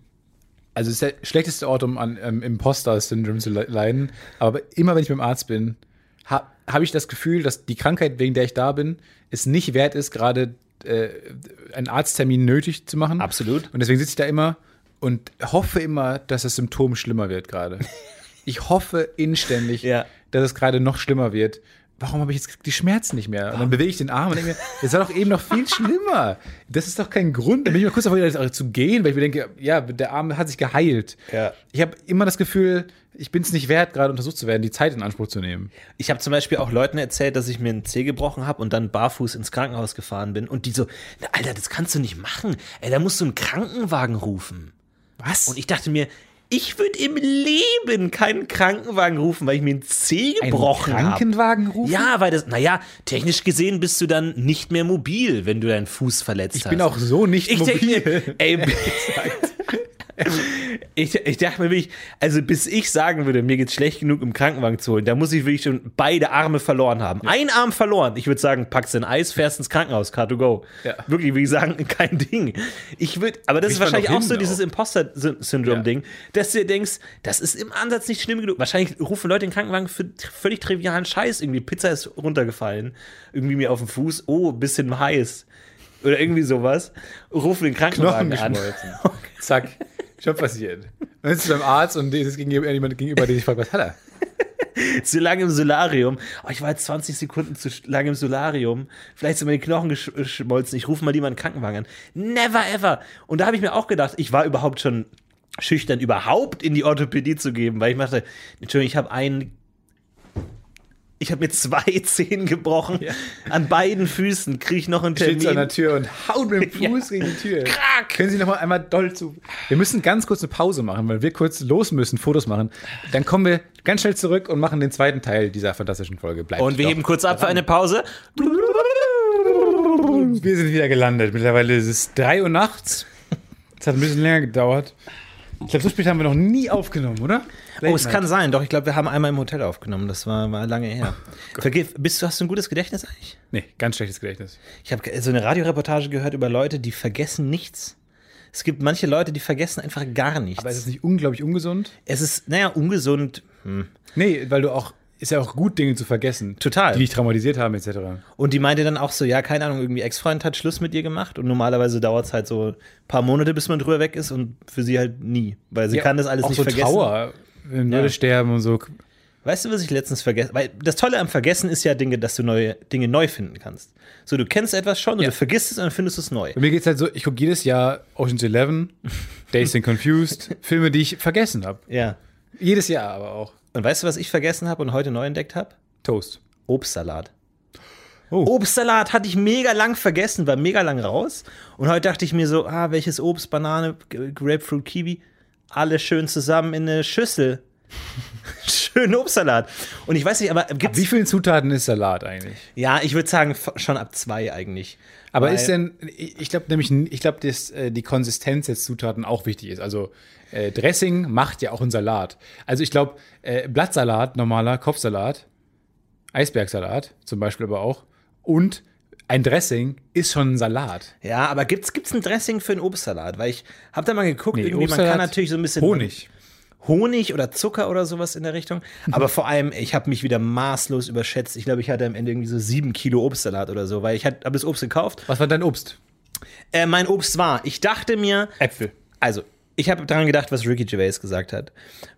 also es ist der schlechteste Ort, um an ähm, Imposter-Syndrom zu le- leiden, aber immer wenn ich beim Arzt bin, ha, habe ich das Gefühl, dass die Krankheit, wegen der ich da bin, es nicht wert ist, gerade äh, einen Arzttermin nötig zu machen. Absolut. Und deswegen sitze ich da immer und hoffe immer, dass das Symptom schlimmer wird gerade. (laughs) Ich hoffe inständig, Ja. dass es gerade noch schlimmer wird. Warum habe ich jetzt die Schmerzen nicht mehr? Und dann bewege ich den Arm und denke mir, das war doch eben noch viel schlimmer. Das ist doch kein Grund. Dann bin ich mal kurz davor, zu gehen, weil ich mir denke, ja, der Arm hat sich geheilt. Ja. Ich habe immer das Gefühl, ich bin es nicht wert, gerade untersucht zu werden, die Zeit in Anspruch zu nehmen. Ich habe zum Beispiel auch Leuten erzählt, dass ich mir einen Zeh gebrochen habe und dann barfuß ins Krankenhaus gefahren bin. Und die so, "Na, Alter, das kannst du nicht machen. Ey, da musst du einen Krankenwagen rufen. Was? Und ich dachte mir, ich würde im Leben keinen Krankenwagen rufen, weil ich mir einen Zeh gebrochen habe. Krankenwagen rufen? Ja, weil das, naja, technisch gesehen bist du dann nicht mehr mobil, wenn du deinen Fuß verletzt Ich hast. bin auch so nicht Ich mobil. denke, ey, (laughs) ich, ich dachte mir wirklich, also bis ich sagen würde, mir geht's schlecht genug im Krankenwagen zu holen, da muss ich wirklich schon beide Arme verloren haben. Ein Arm verloren. Ich würde sagen, packst ein Eis, fährst ins Krankenhaus, car to go. Ja. Wirklich, würde ich sagen, (laughs) kein Ding. Ich würde, aber das ist Ich fahr wahrscheinlich auch so auch. dieses Imposter-Syndrom-Ding, dass du dir denkst, das ist im Ansatz nicht schlimm genug. Wahrscheinlich rufen Leute den Krankenwagen für völlig trivialen Scheiß. Irgendwie Pizza ist runtergefallen, irgendwie mir auf den Fuß, oh, bisschen heiß. Oder irgendwie sowas. Rufen den Krankenwagen an. (laughs) Zack. Schon passiert. Dann sitzt du beim Arzt und es ist gegenüber jemand gegenüber, der sich fragt, was hat er? (laughs) Zu lange im Solarium. Oh, ich war jetzt 20 Sekunden zu lange im Solarium. Vielleicht sind die Knochen gesch geschmolzen. Ich rufe mal lieber einen Krankenwagen an. Never ever. Und da habe ich mir auch gedacht, ich war überhaupt schon schüchtern, überhaupt in die Orthopädie zu geben, weil ich machte, Entschuldigung, ich habe einen. Ich habe mir zwei (laughs) Zehen gebrochen. An beiden Füßen kriege ich noch einen steht so an der Termin. Tür und haut mit dem (laughs) Fuß gegen die Tür. Können Sie noch mal einmal doll zu. Wir müssen ganz kurz eine Pause machen, weil wir kurz los müssen, Fotos machen. Dann kommen wir ganz schnell zurück und machen den zweiten Teil dieser fantastischen Folge. Bleibt Und wir heben kurz ab für eine Pause. Wir sind wieder gelandet. Mittlerweile ist es 3 Uhr nachts. Es hat ein bisschen länger gedauert. Ich glaube, so spät haben wir noch nie aufgenommen, oder? Oh, es kann sein. Doch, ich glaube, wir haben einmal im Hotel aufgenommen. Das war, war lange her. Vergif, bist du, hast du ein gutes Gedächtnis eigentlich? Nee, ganz schlechtes Gedächtnis. Ich habe so eine Radioreportage gehört über Leute, die vergessen nichts. Es gibt manche Leute, die vergessen einfach gar nichts. Aber ist es nicht unglaublich ungesund? es ist, naja, ungesund. Hm. Nee, weil du auch. Ist ja auch gut, Dinge zu vergessen. Total. Die dich traumatisiert haben, etc. Und die meinte dann auch so, ja, keine Ahnung, irgendwie Ex-Freund hat Schluss mit ihr gemacht und normalerweise dauert es halt so ein paar Monate, bis man drüber weg ist und für sie halt nie, weil sie kann das alles auch nicht so vergessen. Trauer, wenn Ja. Leute sterben und so. Weißt du, was ich letztens vergessen Weil das Tolle am Vergessen ist ja Dinge, dass du neue Dinge neu finden kannst. So, du kennst etwas schon und Ja. du vergisst es und dann findest du es neu. Bei mir geht's halt so, ich gucke jedes Jahr Ocean's Eleven, (laughs) Dazed and Confused, Filme, die ich vergessen habe. Ja. Jedes Jahr aber auch. Und weißt du, was ich vergessen habe und heute neu entdeckt habe? Toast. Obstsalat. Oh. Obstsalat hatte ich mega lang vergessen, war mega lang raus. Und heute dachte ich mir so, ah, welches Obst, Banane, Grapefruit, Kiwi, alle schön zusammen in eine Schüssel. (laughs) Schön Obstsalat. Und ich weiß nicht, aber gibt's. Wie vielen Zutaten ist Salat eigentlich? Ja, ich würde sagen, schon ab zwei eigentlich. Aber Weil- ist denn, ich ich glaube nämlich, ich glaube, dass äh, die Konsistenz der Zutaten auch wichtig ist. Also äh, Dressing macht ja auch einen Salat. Also ich glaube, äh, Blattsalat, normaler Kopfsalat, Eisbergsalat zum Beispiel aber auch und ein Dressing ist schon ein Salat. Ja, aber gibt's, gibt's ein Dressing für einen Obstsalat? Weil ich habe da mal geguckt, irgendwie, man kann natürlich so ein bisschen Honig. Honig oder Zucker oder sowas in der Richtung. Aber vor allem, ich habe mich wieder maßlos überschätzt. Ich glaube, ich hatte am Ende irgendwie so sieben Kilo Obstsalat oder so, weil ich habe das Obst gekauft. Was war dein Obst? Äh, mein Obst war, ich dachte mir, Äpfel. also, ich habe daran gedacht, was Ricky Gervais gesagt hat.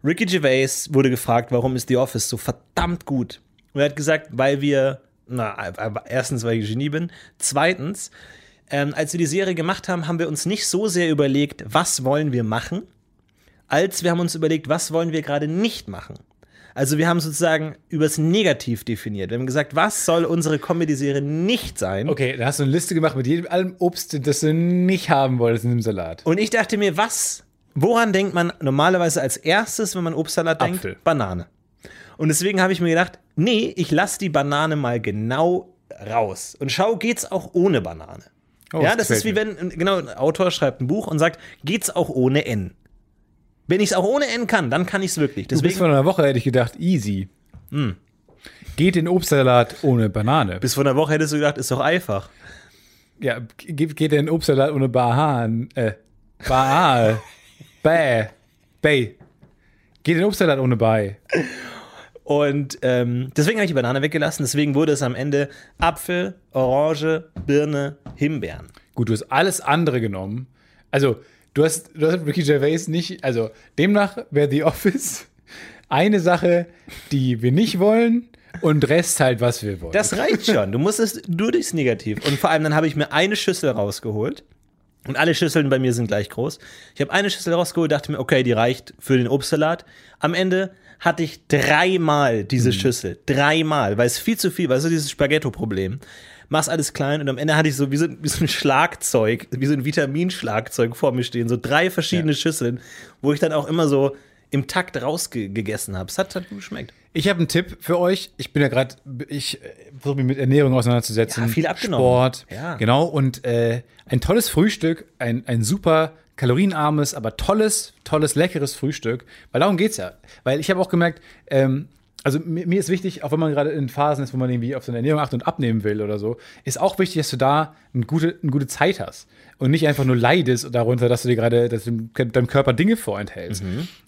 Ricky Gervais wurde gefragt, warum ist The Office so verdammt gut? Und er hat gesagt, weil wir, na, aber erstens, weil ich Genie bin. Zweitens, ähm, als wir die Serie gemacht haben, haben wir uns nicht so sehr überlegt, was wollen wir machen, als wir haben uns überlegt, was wollen wir gerade nicht machen. Also wir haben sozusagen übers Negativ definiert. Wir haben gesagt, was soll unsere Comedy-Serie nicht sein? Okay, dann hast du eine Liste gemacht mit jedem allem Obst, das du nicht haben wolltest in dem Salat. Und ich dachte mir, was, woran denkt man normalerweise als erstes, wenn man Obstsalat denkt? Apfel. Banane. Und deswegen habe ich mir gedacht, nee, ich lasse die Banane mal genau raus. Und schau, geht's auch ohne Banane. Oh, ja, das das ist wie wenn, genau, ein Autor schreibt ein Buch und sagt, geht's auch ohne N. Wenn ich es auch ohne N kann, dann kann ich es wirklich. Du bis Deswegen, vor einer Woche hätte ich gedacht, easy. Geht in Obstsalat ohne Banane. bis vor einer Woche hättest du gedacht, ist doch einfach. Ja, geht, geht in Obstsalat ohne Bahan. Äh, Baal. (laughs) Bäh. Bay. Geht in Obstsalat ohne Bei. Und ähm, deswegen habe ich die Banane weggelassen. Deswegen wurde es am Ende Apfel, Orange, Birne, Himbeeren. Gut, du hast alles andere genommen. Also, du hast, du hast Ricky Gervais nicht. Also, demnach wäre The Office (laughs) eine Sache, die wir nicht wollen und Rest halt, was wir wollen. Das reicht schon. Du musst es nur durchs Negativ. Und vor allem, dann habe ich mir eine Schüssel rausgeholt. Und alle Schüsseln bei mir sind gleich groß. Ich habe eine Schüssel rausgeholt, dachte mir, okay, die reicht für den Obstsalat. Am Ende hatte ich dreimal diese Schüssel. Dreimal, weil es viel zu viel war. So dieses Spaghetto-Problem. Mach's alles klein und am Ende hatte ich so wie, so wie so ein Schlagzeug, wie so ein Vitaminschlagzeug vor mir stehen. So drei verschiedene Schüsseln, wo ich dann auch immer so im Takt rausgegessen habe. Es hat, hat gut geschmeckt. Ich habe einen Tipp für euch. Ich bin ja gerade, ich versuche mich mit Ernährung auseinanderzusetzen. Ja, viel abgenommen. Sport. Ja. Genau. Und äh, ein tolles Frühstück, ein, ein super kalorienarmes, aber tolles, tolles, leckeres Frühstück. Weil darum geht's ja. Weil ich habe auch gemerkt, ähm, also mir, mir ist wichtig, auch wenn man gerade in Phasen ist, wo man irgendwie auf seine Ernährung achtet und abnehmen will oder so, ist auch wichtig, dass du da eine gute, eine gute Zeit hast und nicht einfach nur leidest darunter, dass du dir gerade, dass du deinem Körper Dinge vorenthältst.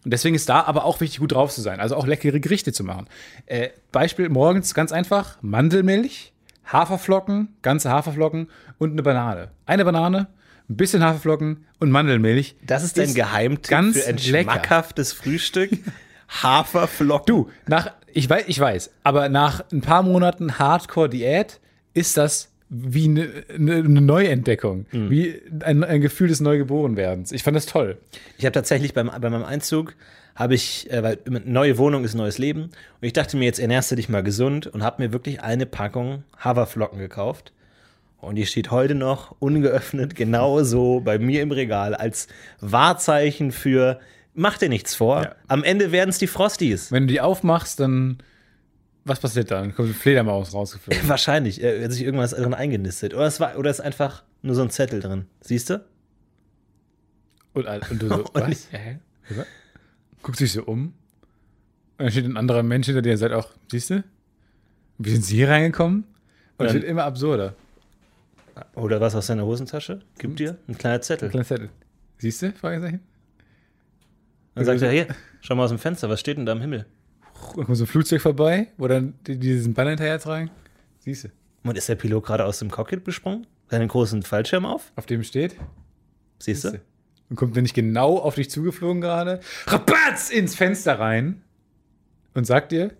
Und deswegen ist da aber auch wichtig, gut drauf zu sein, also auch leckere Gerichte zu machen. Äh, Beispiel morgens ganz einfach: Mandelmilch, Haferflocken, ganze Haferflocken und eine Banane. Eine Banane, ein bisschen Haferflocken und Mandelmilch. Das ist dein Geheimtipp ganz für ein lecker. schmackhaftes Frühstück. (laughs) Haferflocken. Du, nach, ich weiß, ich weiß, aber nach ein paar Monaten Hardcore-Diät ist das wie eine, eine, eine Neuentdeckung, wie ein, ein Gefühl des Neugeborenwerdens. Ich fand das toll. Ich habe tatsächlich beim, bei meinem Einzug, habe ich, äh, weil neue Wohnung ist neues Leben. Und ich dachte mir, jetzt ernährst du dich mal gesund und habe mir wirklich eine Packung Haferflocken gekauft. Und die steht heute noch ungeöffnet genauso bei mir im Regal als Wahrzeichen für mach dir nichts vor. Ja. Am Ende werden es die Frosties. Wenn du die aufmachst, dann was passiert dann? Kommt eine Fledermaus (laughs) rausgeflogen. Wahrscheinlich. Er hat sich irgendwas drin eingenistet. Oder es war, oder es ist einfach nur so ein Zettel drin. Siehst du? Und, und du so, (laughs) Und was? Hä? Guckst dich so um. Und dann steht ein anderer Mensch hinter dir und sagt auch, siehst du? Wie sind sie hier reingekommen? Und es wird immer absurder. Oder was aus seiner Hosentasche? Gib dir ein kleiner Zettel. Kleiner Zettel. Siehst du? Fragezeichen. Dann sagt er, hier, schau mal aus dem Fenster, was steht denn da im Himmel? Und kommt so ein Flugzeug vorbei, wo dann die, die diesen Banner hinterher tragen. Siehst du? Und ist der Pilot gerade aus dem Cockpit besprungen? Seinen großen Fallschirm auf? Auf dem steht. Siehst du? Und kommt dann nicht genau auf dich zugeflogen gerade. Rabatz ins Fenster rein. Und sagt dir.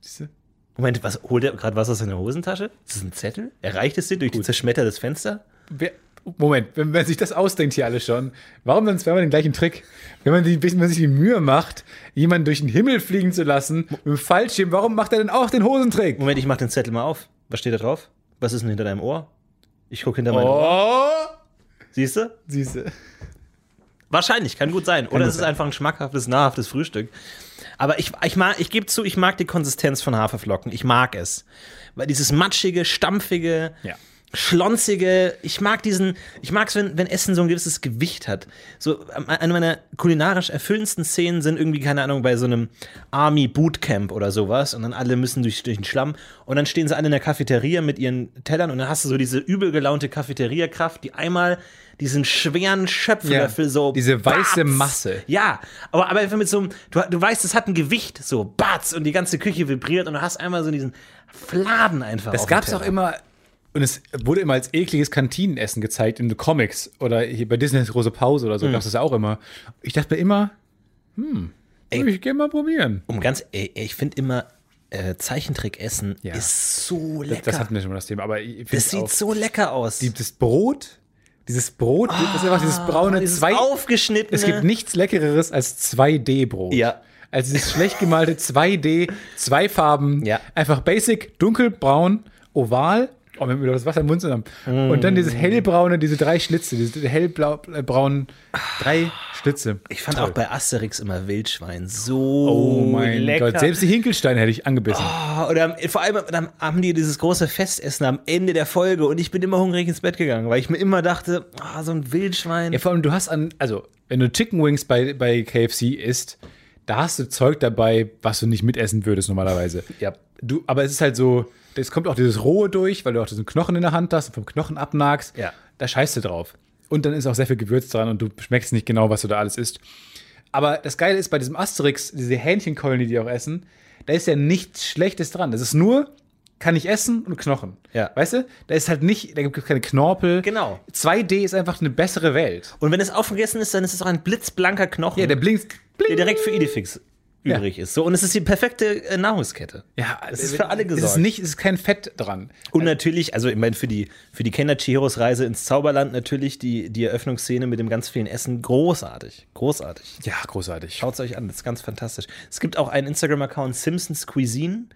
Siehst du? Moment, was holt er gerade was aus seiner Hosentasche? Ist das ein Zettel? Erreicht es dir durch zerschmettertes Fenster? Wer, Moment, wenn man sich das ausdenkt hier alles schon, warum dann zweimal den gleichen Trick? Wenn man, die, wenn man sich die Mühe macht, jemanden durch den Himmel fliegen zu lassen, mit dem Fallschirm, warum macht er denn auch den Hosentrick? Moment, ich mach den Zettel mal auf. Was steht da drauf? Was ist denn hinter deinem Ohr? Ich gucke hinter mein Ohr. Oh! Siehst du? Siehst du. Wahrscheinlich, kann gut sein. Oder gut es ist sein. einfach ein schmackhaftes, nahrhaftes Frühstück. Aber ich, ich, mag, ich gebe zu, ich mag die Konsistenz von Haferflocken. Ich mag es. Weil dieses matschige, stampfige, Ja. Schlonzige, ich mag diesen, ich mag es, wenn, wenn Essen so ein gewisses Gewicht hat. So, ähm, eine meiner kulinarisch erfüllendsten Szenen sind irgendwie, keine Ahnung, bei so einem Army Bootcamp oder sowas und dann alle müssen durch, durch den Schlamm und dann stehen sie alle in der Cafeteria mit ihren Tellern und dann hast du so diese übel gelaunte Cafeteriakraft, die einmal diesen schweren Schöpflöffel so diese weiße batz. Masse. Ja, aber, aber einfach mit so einem, du, du weißt, es hat ein Gewicht, so batz und die ganze Küche vibriert und du hast einmal so diesen Fladen einfach Das gab es auch immer, und es wurde immer als ekliges Kantinenessen gezeigt in den Comics oder hier bei Disney's Große Pause oder so, gab es das auch immer. Ich dachte mir immer, hm, würde ich gerne mal probieren. Um ganz, ey, ich finde immer, äh, Zeichentrick-Essen Ja. ist so lecker. Das hatten wir schon mal das Thema, aber das sieht auch, so lecker aus. dieses Brot, dieses Brot, das ist einfach dieses braune Ah, Dieses zwei. aufgeschnittene. Es gibt nichts Leckereres als 2D-Brot. Ja. Also dieses schlecht gemalte 2D, zwei Farben, Ja. einfach basic, dunkelbraun, oval. Oh, wir haben wieder das Wasser im Mund zusammen. Und dann dieses hellbraune, diese drei Schlitze, diese hellbraunen drei Schlitze. Ich fand Toll. auch bei Asterix immer Wildschwein so Oh mein lecker. Gott, selbst die Hinkelsteine hätte ich angebissen. Ah, Oder vor allem dann haben die dieses große Festessen am Ende der Folge und ich bin immer hungrig ins Bett gegangen, weil ich mir immer dachte, ah, so ein Wildschwein. Ja, vor allem, du hast an, also, wenn du Chicken Wings bei, bei KFC isst, da hast du Zeug dabei, was du nicht mitessen würdest normalerweise. Ja. Du, aber es ist halt so, es kommt auch dieses Rohe durch, weil du auch diesen Knochen in der Hand hast und vom Knochen abnagst. Ja. Da scheißt du drauf. Und dann ist auch sehr viel Gewürz dran und du schmeckst nicht genau, was du da alles isst. Aber das Geile ist bei diesem Asterix, diese Hähnchenkeulen, die die auch essen, da ist ja nichts Schlechtes dran. Das ist nur, kann ich essen und Knochen. Ja. Weißt du? Da ist halt nicht, da gibt es keine Knorpel. Genau. 2D ist einfach eine bessere Welt. Und wenn es aufgegessen ist, dann ist es auch ein blitzblanker Knochen, Ja, der blinkt. Bling. der direkt für Idefix Ja. übrig ist. So, und es ist die perfekte äh, Nahrungskette. Ja, Es ist für alle Es ist gesorgt. nicht, es ist kein Fett dran. Und natürlich, also ich meine, für die, für die Kenner Chihiros Reise ins Zauberland natürlich die, die Eröffnungsszene mit dem ganz vielen Essen großartig. Großartig. Ja, großartig. Schaut es euch an, das ist ganz fantastisch. Es gibt auch einen Instagram-Account Simpsons Cuisine,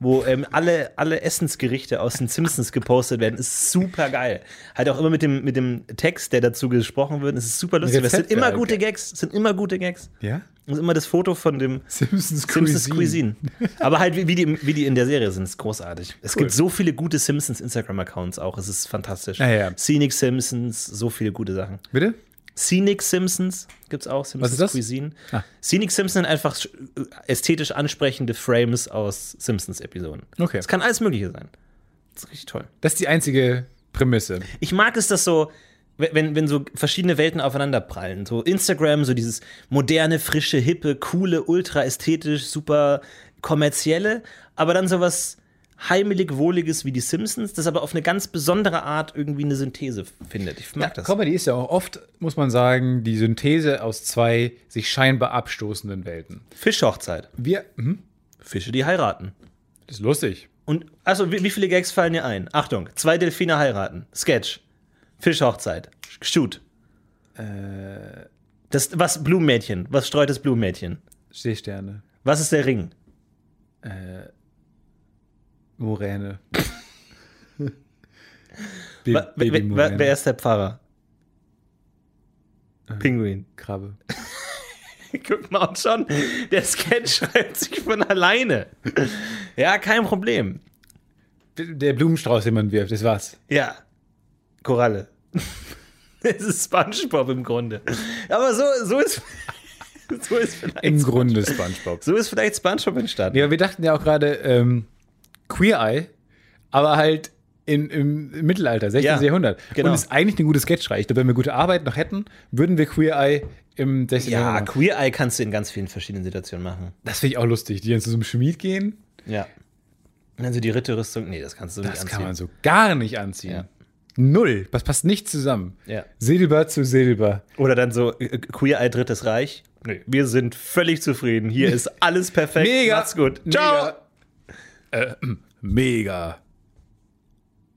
wo ähm, alle, alle Essensgerichte aus den Simpsons gepostet werden. Ist super geil. Halt auch immer mit dem, mit dem Text, der dazu gesprochen wird. Es ist super lustig. Es sind immer gute Gags. Es sind immer gute Gags. Ja? Das ist immer das Foto von dem Simpsons Simpsons Cuisine. Aber halt, wie, die, wie die in der Serie sind, ist großartig. Es gibt so viele gute Simpsons Instagram-Accounts auch. Es ist fantastisch. Ja, ja. Scenic Simpsons, so viele gute Sachen. Bitte? Scenic Simpsons gibt's auch, Simpsons ist das? Cuisine. Ah. Scenic Simpsons sind einfach sch- ästhetisch ansprechende Frames aus Simpsons-Episoden. Okay. Es kann alles Mögliche sein. Das ist richtig toll. Das ist die einzige Prämisse. Ich mag es, dass so, wenn, wenn so verschiedene Welten aufeinander prallen. So Instagram, so dieses moderne, frische, hippe, coole, ultra ästhetisch, super kommerzielle, aber dann sowas heimelig Wohliges wie die Simpsons, das aber auf eine ganz besondere Art irgendwie eine Synthese findet. Ich mag das. Comedy ist ja auch oft, muss man sagen, die Synthese aus zwei sich scheinbar abstoßenden Welten. Fischhochzeit. Wir, hm, Fische, die heiraten. das ist lustig. Und, also, wie, wie viele Gags fallen dir ein? Achtung, zwei Delfine heiraten. Sketch. Fischhochzeit. Shoot. Äh, Das, was, Blumenmädchen. Was streut das Blumenmädchen? Seesterne. Was ist der Ring? Moräne. (laughs) Wa- wer, wer, wer, wer ist der Pfarrer? Äh. Pinguin. Krabbe. (laughs) Guck mal und schon, der Sketch schreibt sich von alleine. Ja, kein Problem. Der Blumenstrauß, den man wirft, das war's. Ja. Koralle. (laughs) Es ist Spongebob im Grunde. Aber so, so ist. (laughs) So ist vielleicht, Im Grunde Spongebob. so ist vielleicht Spongebob entstanden. Ja, wir dachten ja auch gerade ähm, Queer Eye, aber halt in, im Mittelalter, 16. Ja, Jahrhundert. genau. Und ist eigentlich eine gute Sketchreihe. Ich glaube, wenn wir gute Arbeit noch hätten, würden wir Queer Eye im 16. Ja, Jahrhundert. machen. Queer Eye kannst du in ganz vielen verschiedenen Situationen machen. Das finde ich auch lustig, die dann zu so einem Schmied gehen. Ja. Und dann so die Ritterrüstung. Nee, das kannst du nicht Das anziehen. kann man so gar nicht anziehen. Ja. Null. Das passt nicht zusammen. Ja. Silber zu Silber. Oder dann so äh, Queer Eye Drittes Reich. Nee, wir sind völlig zufrieden. Hier ist alles perfekt. Mega. Macht's gut. Ciao. Mega. Äh, (clears throat) mega.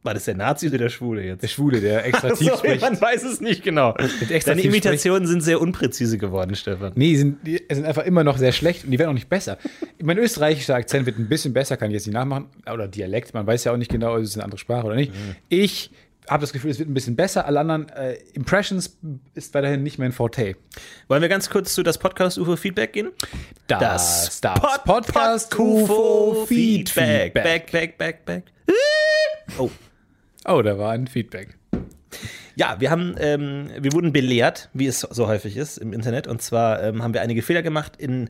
War das der Nazi oder der Schwule jetzt? Der Schwule, der (laughs) extra tief So, spricht. man weiß es nicht genau. Deine Imitationen sind sehr unpräzise geworden, Stefan. Nee, sind, die sind einfach immer noch sehr schlecht und die werden auch nicht besser. Mein österreichischer Akzent wird ein bisschen besser, kann ich jetzt nicht nachmachen. Oder Dialekt, man weiß ja auch nicht genau, ist es eine andere Sprache oder nicht. Ich habe das Gefühl, es wird ein bisschen besser. Alle anderen äh, Impressions ist weiterhin nicht mein Forte. Wollen wir ganz kurz zu das Podcast UFO Feedback gehen? Das, Pod- Podcast UFO Feedback. Back, back, back, back. Oh. Oh, da war ein Feedback. Ja, wir haben, ähm, wir wurden belehrt, wie es so häufig ist im Internet. Und zwar ähm, haben wir einige Fehler gemacht in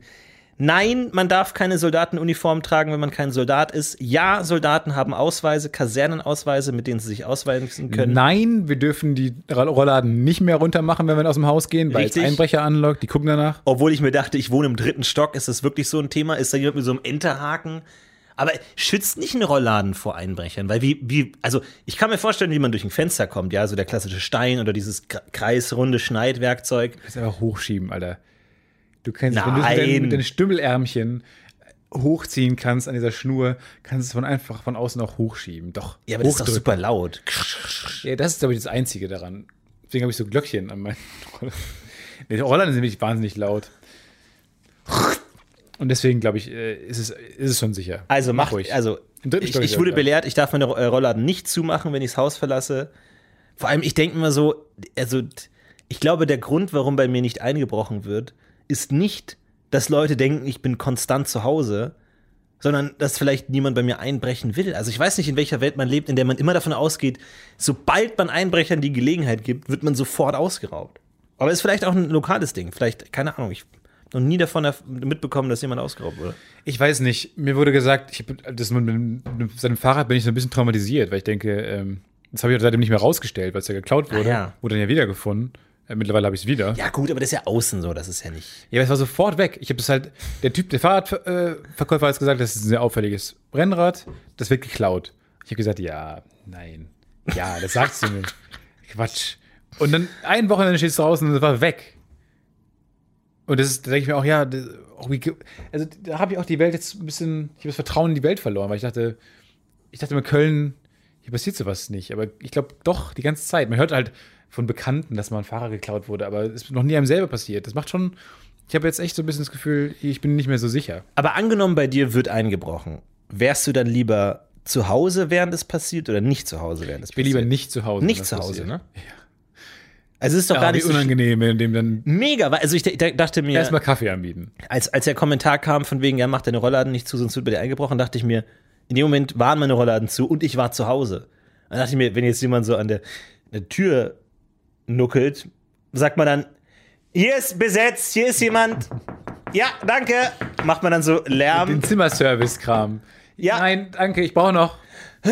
Nein, man darf keine Soldatenuniform tragen, wenn man kein Soldat ist. Ja, Soldaten haben Ausweise, Kasernenausweise, mit denen sie sich ausweisen können. Nein, wir dürfen die Roll- Rollladen nicht mehr runter machen, wenn wir aus dem Haus gehen, weil Richtig. es Einbrecher anlockt. Die gucken danach. Obwohl ich mir dachte, ich wohne im dritten Stock, ist das wirklich so ein Thema? Ist da jemand mit so einem Enterhaken? Aber schützt nicht einen Rollladen vor Einbrechern, weil wie, wie, also ich kann mir vorstellen, wie man durch ein Fenster kommt, ja, so der klassische Stein oder dieses kre- kreisrunde Schneidwerkzeug. Das ist einfach hochschieben, Alter. Du kannst, wenn du Nein. mit deinen Stümmelärmchen hochziehen kannst an dieser Schnur, kannst du es von einfach von außen auch hochschieben. Doch. Ja, aber das ist doch super laut. Ja, das ist, glaube ich, das Einzige daran. Deswegen habe ich so Glöckchen an meinen (laughs) Rollern. Die Roller sind wirklich wahnsinnig laut. Und deswegen, glaube ich, äh, ist es, ist es schon sicher. Also mach, ruhig. also ich, ich wurde belehrt, ich darf meine äh, Rollladen nicht zumachen, wenn ich das Haus verlasse. Vor allem, ich denke mir so, also ich glaube, der Grund, warum bei mir nicht eingebrochen wird, ist nicht, dass Leute denken, ich bin konstant zu Hause, sondern dass vielleicht niemand bei mir einbrechen will. Also ich weiß nicht, in welcher Welt man lebt, in der man immer davon ausgeht, sobald man Einbrechern die Gelegenheit gibt, wird man sofort ausgeraubt. Aber ist vielleicht auch ein lokales Ding. Vielleicht, keine Ahnung, ich habe noch nie davon mitbekommen, dass jemand ausgeraubt wurde. Ich weiß nicht. Mir wurde gesagt, ich hab, das mit, mit, mit seinem Fahrrad bin ich so ein bisschen traumatisiert, weil ich denke, ähm, das habe ich seitdem nicht mehr rausgestellt, weil es ja geklaut wurde. Ah, ja. Wurde dann ja wiedergefunden. Äh, mittlerweile habe ich es wieder. Ja, gut, aber das ist ja außen so, das ist ja nicht. Ja, aber es war sofort weg. Ich habe es halt, der Typ, der Fahrradverkäufer äh, hat gesagt, das ist ein sehr auffälliges Rennrad, das wird geklaut. Ich habe gesagt, ja, nein. Ja, das sagst du nicht. (laughs) Quatsch. Und dann ein Wochenende steht es draußen und es war weg. Und das ist, da denke ich mir auch, ja, das, auch wie, also da habe ich auch die Welt jetzt ein bisschen, ich habe das Vertrauen in die Welt verloren, weil ich dachte, ich dachte immer, Köln, hier passiert sowas nicht. Aber ich glaube doch, die ganze Zeit. Man hört halt von Bekannten, dass mal ein Fahrer geklaut wurde, aber es ist noch nie einem selber passiert. Das macht schon, ich habe jetzt echt so ein bisschen das Gefühl, ich bin nicht mehr so sicher. Aber angenommen, bei dir wird eingebrochen. Wärst du dann lieber zu Hause, während es passiert, oder nicht zu Hause, während es Ich bin passiert? lieber nicht zu Hause. Nicht zu Hause, passiert. ne? Also es ist doch Ja, gar wie nicht so unangenehm, wenn dem dann mega, also ich dachte mir, erstmal Kaffee anbieten. als, als der Kommentar kam von wegen, ja, mach deine Rollladen nicht zu, sonst wird bei dir eingebrochen, dachte ich mir, in dem Moment waren meine Rollladen zu und ich war zu Hause. Dann dachte ich mir, wenn jetzt jemand so an der, der Tür nuckelt, sagt man dann, hier ist besetzt, hier ist jemand. Ja, danke. Macht man dann so Lärm. Den Zimmerservice-Kram. Ja. Nein, danke, ich brauche noch. (laughs)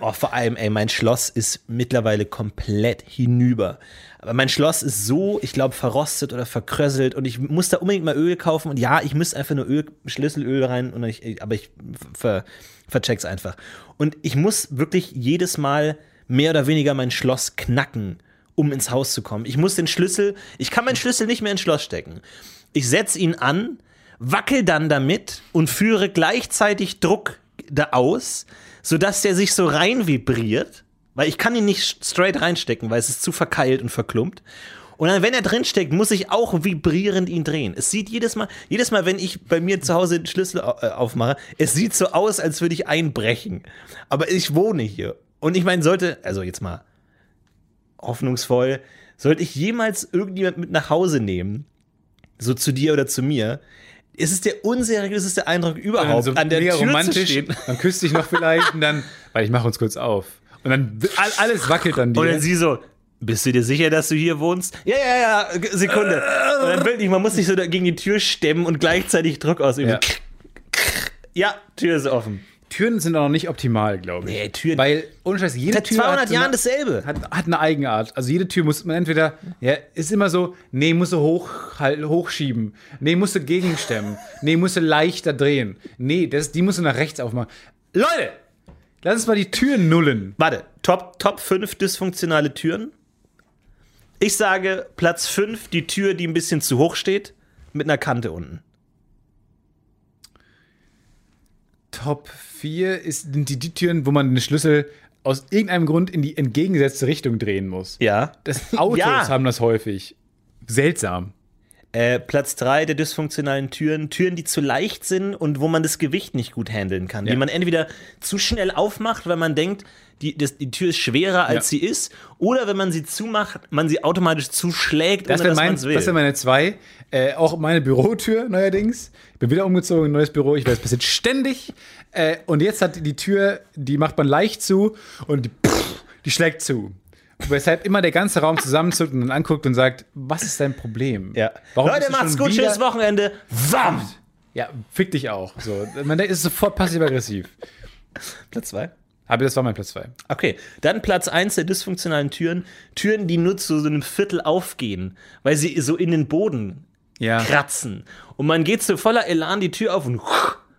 Oh, vor allem, ey, mein Schloss ist mittlerweile komplett hinüber. Aber mein Schloss ist so, ich glaube, verrostet oder verkröselt und ich muss da unbedingt mal Öl kaufen. Und ja, ich müsste einfach nur Öl, Schlüsselöl rein, und ich, aber ich ver, vercheck's einfach. Und ich muss wirklich jedes Mal mehr oder weniger mein Schloss knacken, um ins Haus zu kommen. Ich muss den Schlüssel, ich kann meinen Schlüssel nicht mehr ins Schloss stecken. Ich setze ihn an, wackel dann damit und führe gleichzeitig Druck da aus, sodass der sich so rein vibriert, weil ich kann ihn nicht straight reinstecken, weil es ist zu verkeilt und verklumpt. Und dann, wenn er drinsteckt, muss ich auch vibrierend ihn drehen. Es sieht jedes Mal, jedes Mal, wenn ich bei mir zu Hause den Schlüssel äh, aufmache, es sieht so aus, als würde ich einbrechen. Aber ich wohne hier. Und ich meine, sollte, also jetzt mal hoffnungsvoll, sollte ich jemals irgendjemand mit nach Hause nehmen, so zu dir oder zu mir, ist es der unseriöseste Eindruck überhaupt, so an der Tür romantisch, zu stehen. Dann küsst dich noch vielleicht und dann, weil ich mache uns kurz auf. Und dann all- alles wackelt an dir. Und dann sie so, bist du dir sicher, dass du hier wohnst? Ja, ja, ja, Sekunde. Und dann wirklich, man muss sich so gegen die Tür stemmen und gleichzeitig Druck ausüben. Ja. Ja, Tür ist offen. Türen sind auch noch nicht optimal, glaube ich. Nee, Türen- Weil, ohne Scheiß, jede Seit Tür 200 hat so Jahren eine, dasselbe. hat, hat eine Eigenart. Also jede Tür muss man entweder, ja, ist immer so, nee, musst du hoch, halt, hochschieben. Nee, musst du gegenstemmen. (laughs) Nee, musst du leichter drehen. Nee, das, die musst du nach rechts aufmachen. Leute, lass uns mal die Türen nullen. Warte, Top, Top 5 dysfunktionale Türen. Ich sage Platz 5, die Tür, die ein bisschen zu hoch steht, mit einer Kante unten. Top 4 ist, sind die, die Türen, wo man den Schlüssel aus irgendeinem Grund in die entgegengesetzte Richtung drehen muss. Ja. Das, Autos Ja. haben das häufig. Seltsam. Äh, Platz 3 der dysfunktionalen Türen. Türen, die zu leicht sind und wo man das Gewicht nicht gut handeln kann. Ja. Die man entweder zu schnell aufmacht, weil man denkt, die, das, die Tür ist schwerer, als Ja. sie ist. Oder wenn man sie zumacht, man sie automatisch zuschlägt, Das ohne wäre dass mein, will. das wär meine zwei. Äh, auch meine Bürotür neuerdings. Ich bin wieder umgezogen in ein neues Büro. Ich weiß, es passiert ständig. Äh, und jetzt hat die Tür, die macht man leicht zu und die, die schlägt zu. Weshalb immer der ganze Raum zusammenzuckt und dann anguckt und sagt, was ist dein Problem? ja. Warum Leute, macht's gut, schönes Wochenende. Wam! Ja, fick dich auch. So, man ist sofort passiv-aggressiv. Platz 2. Aber das war mein Platz 2. Okay, dann Platz 1 der dysfunktionalen Türen. Türen, die nur zu so einem Viertel aufgehen, weil sie so in den Boden Ja. kratzen. Und man geht so voller Elan die Tür auf und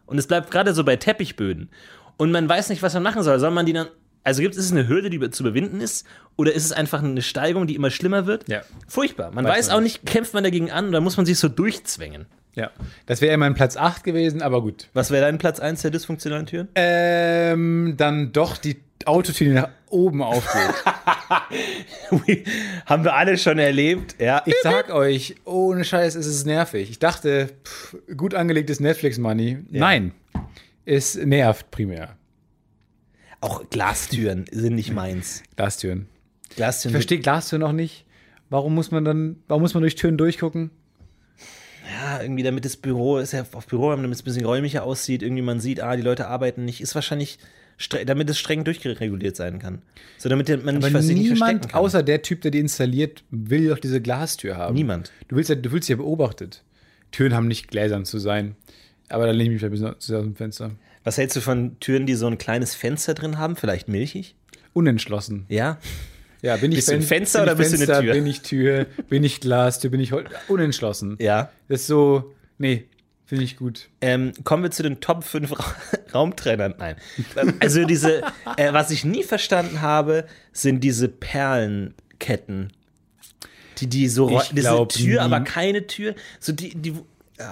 und es bleibt gerade so bei Teppichböden. Und man weiß nicht, was man machen soll. Soll man die dann. Also gibt es eine Hürde, die zu überwinden ist? Oder ist es einfach eine Steigung, die immer schlimmer wird? Ja. Furchtbar. Man Weiß weiß, man auch nicht, kämpft man dagegen an oder muss man sich so durchzwängen? Ja. Das wäre ja mein Platz 8 gewesen, aber gut. Was wäre dein Platz 1 der dysfunktionalen Türen? Ähm, dann doch die Autotür, die nach oben aufgeht. (laughs) Haben wir alle schon erlebt, ja. Ich sag euch, ohne Scheiß ist es nervig. Ich dachte, pff, gut angelegtes Netflix-Money. Nein, es nervt primär. Auch Glastüren sind nicht meins. Glastüren. Glastüren Ich verstehe Glastüren noch nicht. Warum muss man dann, warum muss man durch Türen durchgucken? Ja, irgendwie damit das Büro, ist ja auf Büro, damit es ein bisschen räumlicher aussieht, irgendwie man sieht, ah, die Leute arbeiten nicht, ist wahrscheinlich, damit es streng durchreguliert sein kann. So, damit man nicht, Aber was sich nicht verstecken niemand, kann. außer der Typ, der die installiert, will doch diese Glastür haben. Niemand. Du willst ja, du dich ja beobachtet. Türen haben nicht gläsern zu sein. Aber dann lehne ich mich ein bisschen aus dem Fenster. Was hältst du von Türen, die so ein kleines Fenster drin haben, vielleicht milchig? Unentschlossen. Ja. Ja, bin ich Bist du ein Fen- Fenster bin oder ich bist du eine Fenster, Tür? Bin ich Tür, bin ich Glastür, bin ich Hol unentschlossen. Ja. Das ist so, nee, finde ich gut. Ähm, kommen wir zu den Top 5 Ra (laughs) Raumtrennern. Nein. Also diese, (laughs) äh, was ich nie verstanden habe, sind diese Perlenketten. Die, die so, Ich diese glaub, Tür, nie- aber keine Tür. So die, die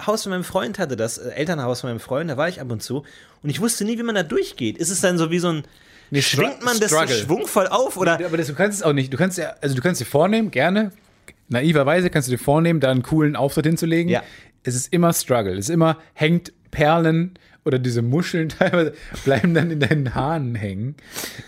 Haus von meinem Freund hatte das, äh, Elternhaus von meinem Freund, da war ich ab und zu. Und ich wusste nie, wie man da durchgeht. Ist es dann so wie so ein, schwingt man das so schwungvoll auf oder? Aber das, du kannst es auch nicht. Du kannst ja, also du kannst dir vornehmen, gerne, naiverweise kannst du dir vornehmen, da einen coolen Auftritt hinzulegen. Ja. Es ist immer Struggle. Es ist immer, hängt Perlen oder diese Muscheln (laughs) teilweise bleiben dann in deinen Haaren hängen.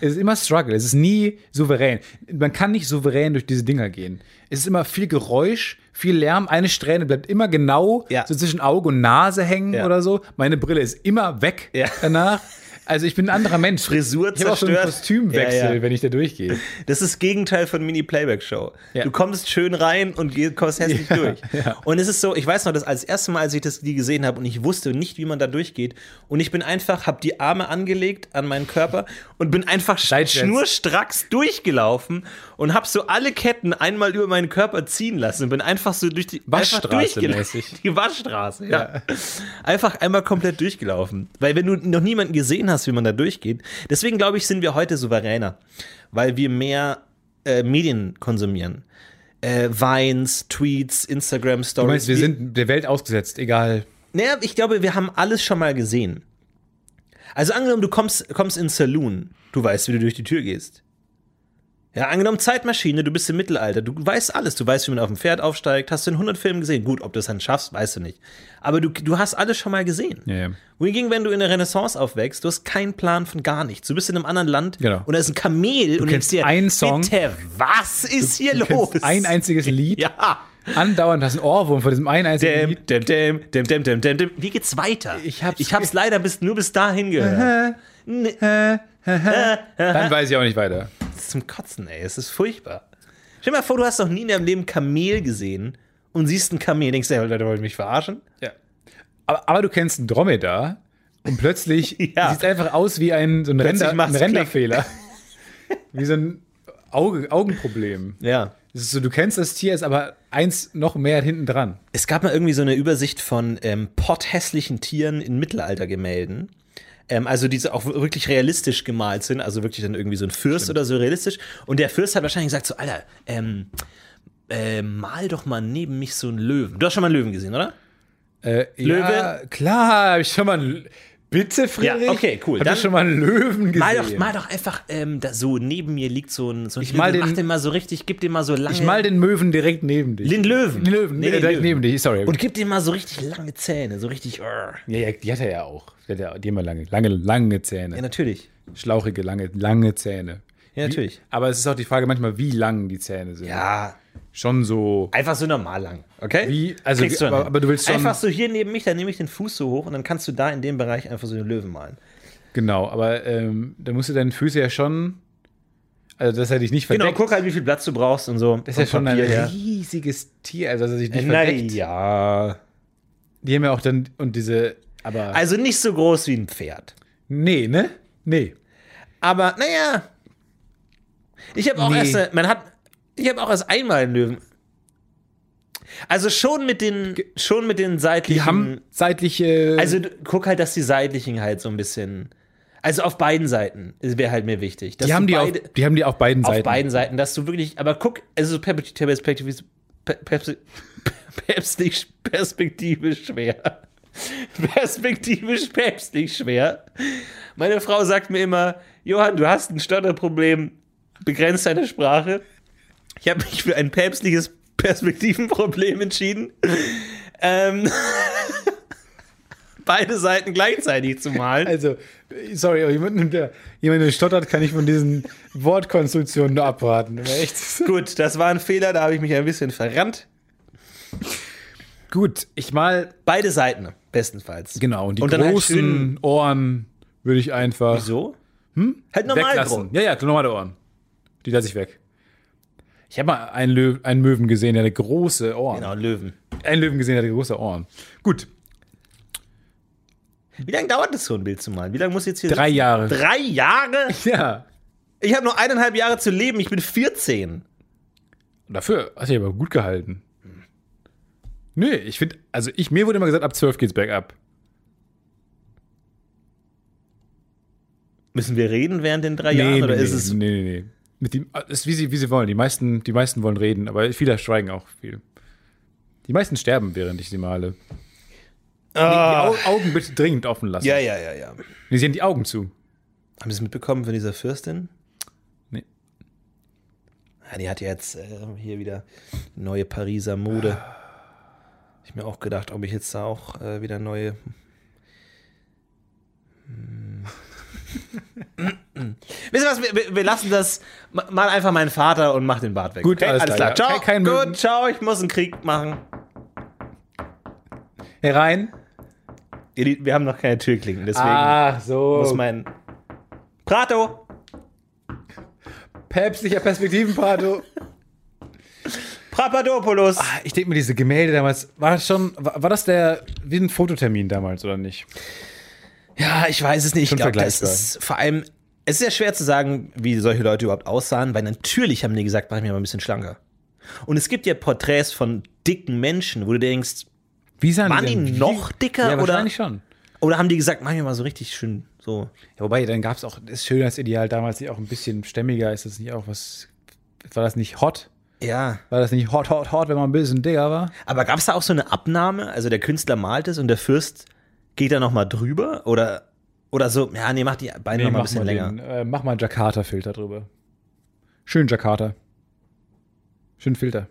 Es ist immer Struggle. Es ist nie souverän. Man kann nicht souverän durch diese Dinger gehen. Es ist immer viel Geräusch, viel Lärm. Eine Strähne bleibt immer genau Ja. so zwischen Auge und Nase hängen Ja. oder so. Meine Brille ist immer weg Ja. danach. (laughs) Also ich bin ein anderer Mensch. Frisur ich habe auch so zerstört. Kostümwechsel, Ja, ja. wenn ich da durchgehe. Das ist das Gegenteil von Mini-Playback-Show. Ja. Du kommst schön rein und kommst hässlich durch. Und es ist so, ich weiß noch, dass als erste Mal, als ich das die gesehen habe und ich wusste nicht, wie man da durchgeht und ich bin einfach, habe die Arme angelegt an meinen Körper und bin einfach Seitwärts. schnurstracks durchgelaufen und habe so alle Ketten einmal über meinen Körper ziehen lassen und bin einfach so durch die Waschstraße mäßig. (laughs) Die Waschstraße, ja. Einfach einmal komplett durchgelaufen. Weil wenn du noch niemanden gesehen hast, wie man da durchgeht, deswegen glaube ich, sind wir heute souveräner. Weil wir mehr äh, Medien konsumieren. Äh, Vines, Tweets, Instagram Du Stories. meinst, wir sind der Welt ausgesetzt, egal. Naja, ich glaube, wir haben alles schon mal gesehen. Also angenommen, du kommst, kommst in Saloon, du weißt, wie du durch die Tür gehst. Ja, angenommen Zeitmaschine, du bist im Mittelalter, du weißt alles, du weißt, wie man auf dem Pferd aufsteigt, hast du in 100 Filmen gesehen. Gut, ob du es dann schaffst, weißt du nicht. Aber du, du hast alles schon mal gesehen. Ja, ja. Wohingegen, wenn du in der Renaissance aufwächst, du hast keinen Plan von gar nichts. Du bist in einem anderen Land Genau. und da ist ein Kamel und kennst dir, einen Song. bitte, was ist hier Du los? ein einziges Lied, (laughs) Ja. andauernd hast du einen Ohrwurm von diesem einen einzigen Lied. Dem, dem, dem, dem, dem, dem, dem, dem. Wie geht's weiter? Ich hab's- ich hab's leider bis, nur bis dahin gehört. Dann weiß ich auch nicht weiter. Das ist zum Kotzen, ey. Es ist furchtbar. Stell dir mal vor, du hast noch nie in deinem Leben Kamel gesehen und siehst ein Kamel. Denkst du, Leute wollen mich verarschen? Ja. Aber, aber du kennst einen Dromedar und plötzlich (laughs) Ja. sieht es einfach aus wie ein, so ein, Render, ein Renderfehler. (laughs) wie so ein Auge, Augenproblem. Ja. So, du kennst das Tier, ist aber eins noch mehr hinten dran. Es gab mal irgendwie so eine Übersicht von ähm, potthässlichen Tieren in Mittelaltergemälden. Ähm, also die so auch wirklich realistisch gemalt sind, also wirklich dann irgendwie so ein Fürst oder so realistisch. Und der Fürst hat wahrscheinlich gesagt so, Alter, ähm, äh, mal doch mal neben mich so einen Löwen. Du hast schon mal einen Löwen gesehen, oder? Äh, Löwe? Ja, klar, hab ich schon mal. einen- Bitte, Friedrich? Ja, okay, cool. Hab Dann- ich schon mal einen Löwen gesehen? Mal doch, mal doch einfach ähm, da so neben mir liegt so ein, so ein Ich mal den- mach den mal so richtig, gib dem mal so lange. ich mal den Möwen direkt neben dich. den Löwen. Den Löwen, Nee, nee, direkt Löwen. neben dich, sorry. Und gib dem mal so richtig lange Zähne, so richtig. arr. ja, ja, die hat er ja auch. Die hat ja die ja lange, lange, lange Zähne. Ja, natürlich. Schlauchige, lange, lange Zähne. Ja, natürlich. Aber es ist auch die Frage manchmal, wie lang die Zähne sind. Ja, Schon so. einfach so normal lang, okay? Wie- also, Kriegst du aber- aber du willst schon- Einfach so hier neben mich, dann nehme ich den Fuß so hoch und dann kannst du da in dem Bereich einfach so den Löwen malen. Genau, aber ähm, da musst du deine Füße ja schon. Also, dass er dich nicht Genau, verdeckt. guck halt, wie viel Platz du brauchst und so. das ist ja schon ein Papier her. riesiges Tier, also dass er sich nicht verdeckt. Naja. Die haben ja auch dann. Und diese. Aber. Also nicht so groß wie ein Pferd. nee, ne? Nee. Aber naja. Ich habe auch Nee. erst, man hat, ich habe auch erst einmal einen Löwen. Also schon mit den, schon mit den seitlichen. Die haben seitliche. also guck halt, dass die seitlichen halt so ein bisschen, also auf beiden Seiten wäre halt mir wichtig. Die, haben die, auf, beide, die haben die auf beiden auf Seiten. beiden Seiten, dass du wirklich, aber guck, also perspektivisch, perspektivisch, perspektivisch schwer. (laughs) Perspektivisch päpstlich schwer. Meine Frau sagt mir immer, Johann, du hast ein Stotterproblem, begrenzt deine Sprache. Ich habe mich für ein päpstliches Perspektivenproblem entschieden. Ähm, (laughs) beide Seiten gleichzeitig zu malen. Also, sorry, aber jemand, der, jemand, der stottert, kann ich von diesen Wortkonstruktionen nur abraten. Echt. Gut, das war ein Fehler, da habe ich mich ein bisschen verrannt. Gut, ich mal. Beide Seiten, bestenfalls. Genau, und die Und dann halt großen schön- Ohren würde ich einfach Wieso? Hm? Halt normal weglassen. Ja, ja, normale Ohren. Die lasse ich weg. Ich habe mal einen, Löw einen Möwen gesehen, der hatte große Ohren. Genau, Löwen. Einen Löwen gesehen, der hatte große Ohren. Gut, Wie lange dauert das, so ein Bild zu malen? Wie lange muss ich jetzt hier drei sitzen? Jahre. Drei Jahre? Ja. Ich habe nur eineinhalb Jahre zu leben. Ich bin 14. Dafür hast du dich aber gut gehalten. Nö, ich finde, also ich, mir wurde immer gesagt, ab 12 geht's bergab. Müssen wir reden während den drei Jahren? Oder nee, ist es. nee, nee, nee. Mit dem, ist wie sie, wie sie wollen. Die meisten, die meisten wollen reden, aber viele schweigen auch viel. Die meisten sterben, während ich sie male. Die Au Augen bitte dringend offen lassen. Ah. Ja, ja, ja, ja. Haben sie haben die Augen zu. Sie es mitbekommen von dieser Fürstin? Nee. Ja, die hat ja jetzt äh, hier wieder neue Pariser Mode. Ich mir auch gedacht, ob ich jetzt da auch äh, wieder neue. (laughs) Wisst ihr was? Wir, wir, lassen das. Ma- Mal einfach meinen Vater und mach den Bart weg. Gut, alles klar, ja. Ciao. Kein- kein. Gut, ciao. Ich muss einen Krieg machen. Herein. Wir haben noch keine Türklinken, deswegen Ach so. muss mein. Prato! päpstlicher Perspektivenpato. (laughs) Papadopoulos! Ich denke mir, diese Gemälde damals, war das schon, war, war das der, wie ein Fototermin damals, oder nicht? Ja, ich weiß es nicht. Ich glaube, das ist vor allem, es ist ja schwer zu sagen, wie solche Leute überhaupt aussahen, weil natürlich haben die gesagt, mach mich mal ein bisschen schlanker. Und es gibt ja Porträts von dicken Menschen, wo du denkst, Wie sahen Waren die denn? noch dicker, Ja, oder- schon. oder haben die gesagt, mach mich mal so richtig schön so. Ja, wobei, dann gab es auch das Schönheitsideal damals nicht auch ein bisschen stämmiger. Ist das nicht auch was, war das nicht hot? Ja. War das nicht hot, hot, hot, wenn man ein bisschen dicker war? Aber gab es da auch so eine Abnahme? Also der Künstler malt es und der Fürst geht da nochmal drüber? Oder Oder so, ja, nee, mach die Beine noch mal ein bisschen länger. Den, äh, mach mal einen Jakarta-Filter drüber. Schön Jakarta. Schön Filter.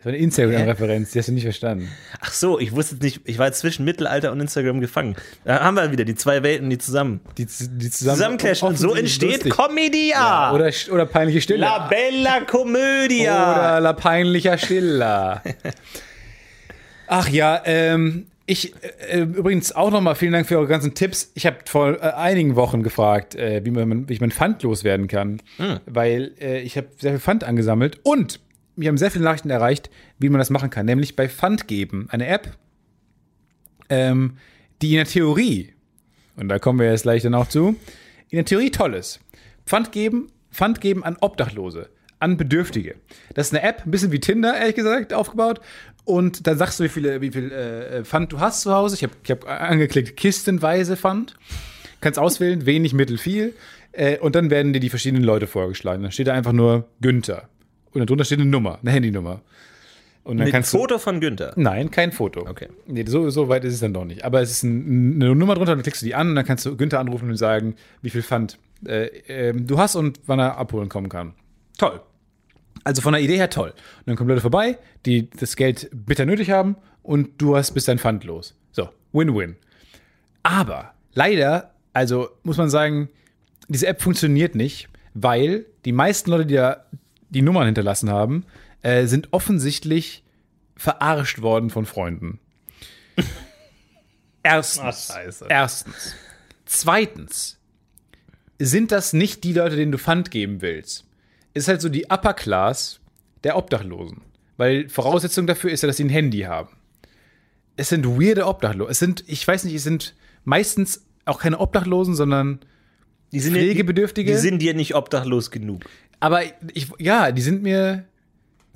Das war eine Instagram-Referenz, die hast du nicht verstanden. Ach so, ich wusste nicht, ich war zwischen Mittelalter und Instagram gefangen. Da haben wir wieder die zwei Welten, die zusammen Die, die zusammen zusammenclashen. Und so entsteht lustig. Commedia. Oder, oder peinliche Stille. La Bella Commedia. Oder La peinlicher Stiller. (laughs) Ach ja, ähm, ich äh, übrigens auch nochmal vielen Dank für eure ganzen Tipps. Ich habe vor äh, einigen Wochen gefragt, äh, wie, man, wie ich mein Pfand loswerden kann, weil äh, ich habe sehr viel Pfand angesammelt und mich haben sehr viele Nachrichten erreicht, wie man das machen kann, nämlich bei Pfand geben, eine App, ähm, die in der Theorie, und da kommen wir jetzt gleich dann auch zu, in der Theorie toll ist. Pfand geben, Pfand geben an Obdachlose, an Bedürftige. Das ist eine App, ein bisschen wie Tinder, ehrlich gesagt, aufgebaut. Und dann sagst du, wie viele, wie viel äh, Pfand du hast zu Hause. Ich habe ich hab angeklickt, kistenweise Pfand. Kannst auswählen, wenig, mittel, viel. Äh, und dann werden dir die verschiedenen Leute vorgeschlagen. Dann steht da einfach nur Günther. Und darunter steht eine Nummer, eine Handynummer. Und dann Mit kannst Foto von Günther. du. Nein, kein Foto. Okay. Nee, so, so weit ist es dann doch nicht. Aber es ist ein, eine Nummer drunter, dann klickst du die an und dann kannst du Günther anrufen und sagen, wie viel Pfand äh, ähm, du hast und wann er abholen kommen kann. Toll. Also von der Idee her toll. Und dann kommen Leute vorbei, die das Geld bitter nötig haben und du hast bist dein Pfand los. So, Win-Win. Aber leider, also muss man sagen, diese App funktioniert nicht, weil die meisten Leute, die da die Nummern hinterlassen haben, äh, sind offensichtlich verarscht worden von Freunden. (laughs) Erstens. Scheiße. Erstens. Zweitens sind das nicht die Leute, denen du Pfand geben willst. Ist halt so die Upper Class der Obdachlosen. Weil Voraussetzung dafür ist ja, dass sie ein Handy haben. Es sind weirde Obdachlose. Es sind, ich weiß nicht, es sind meistens auch keine Obdachlosen, sondern Die sind Pflegebedürftige? Die sind dir nicht obdachlos genug. aber ich, ja, die sind mir,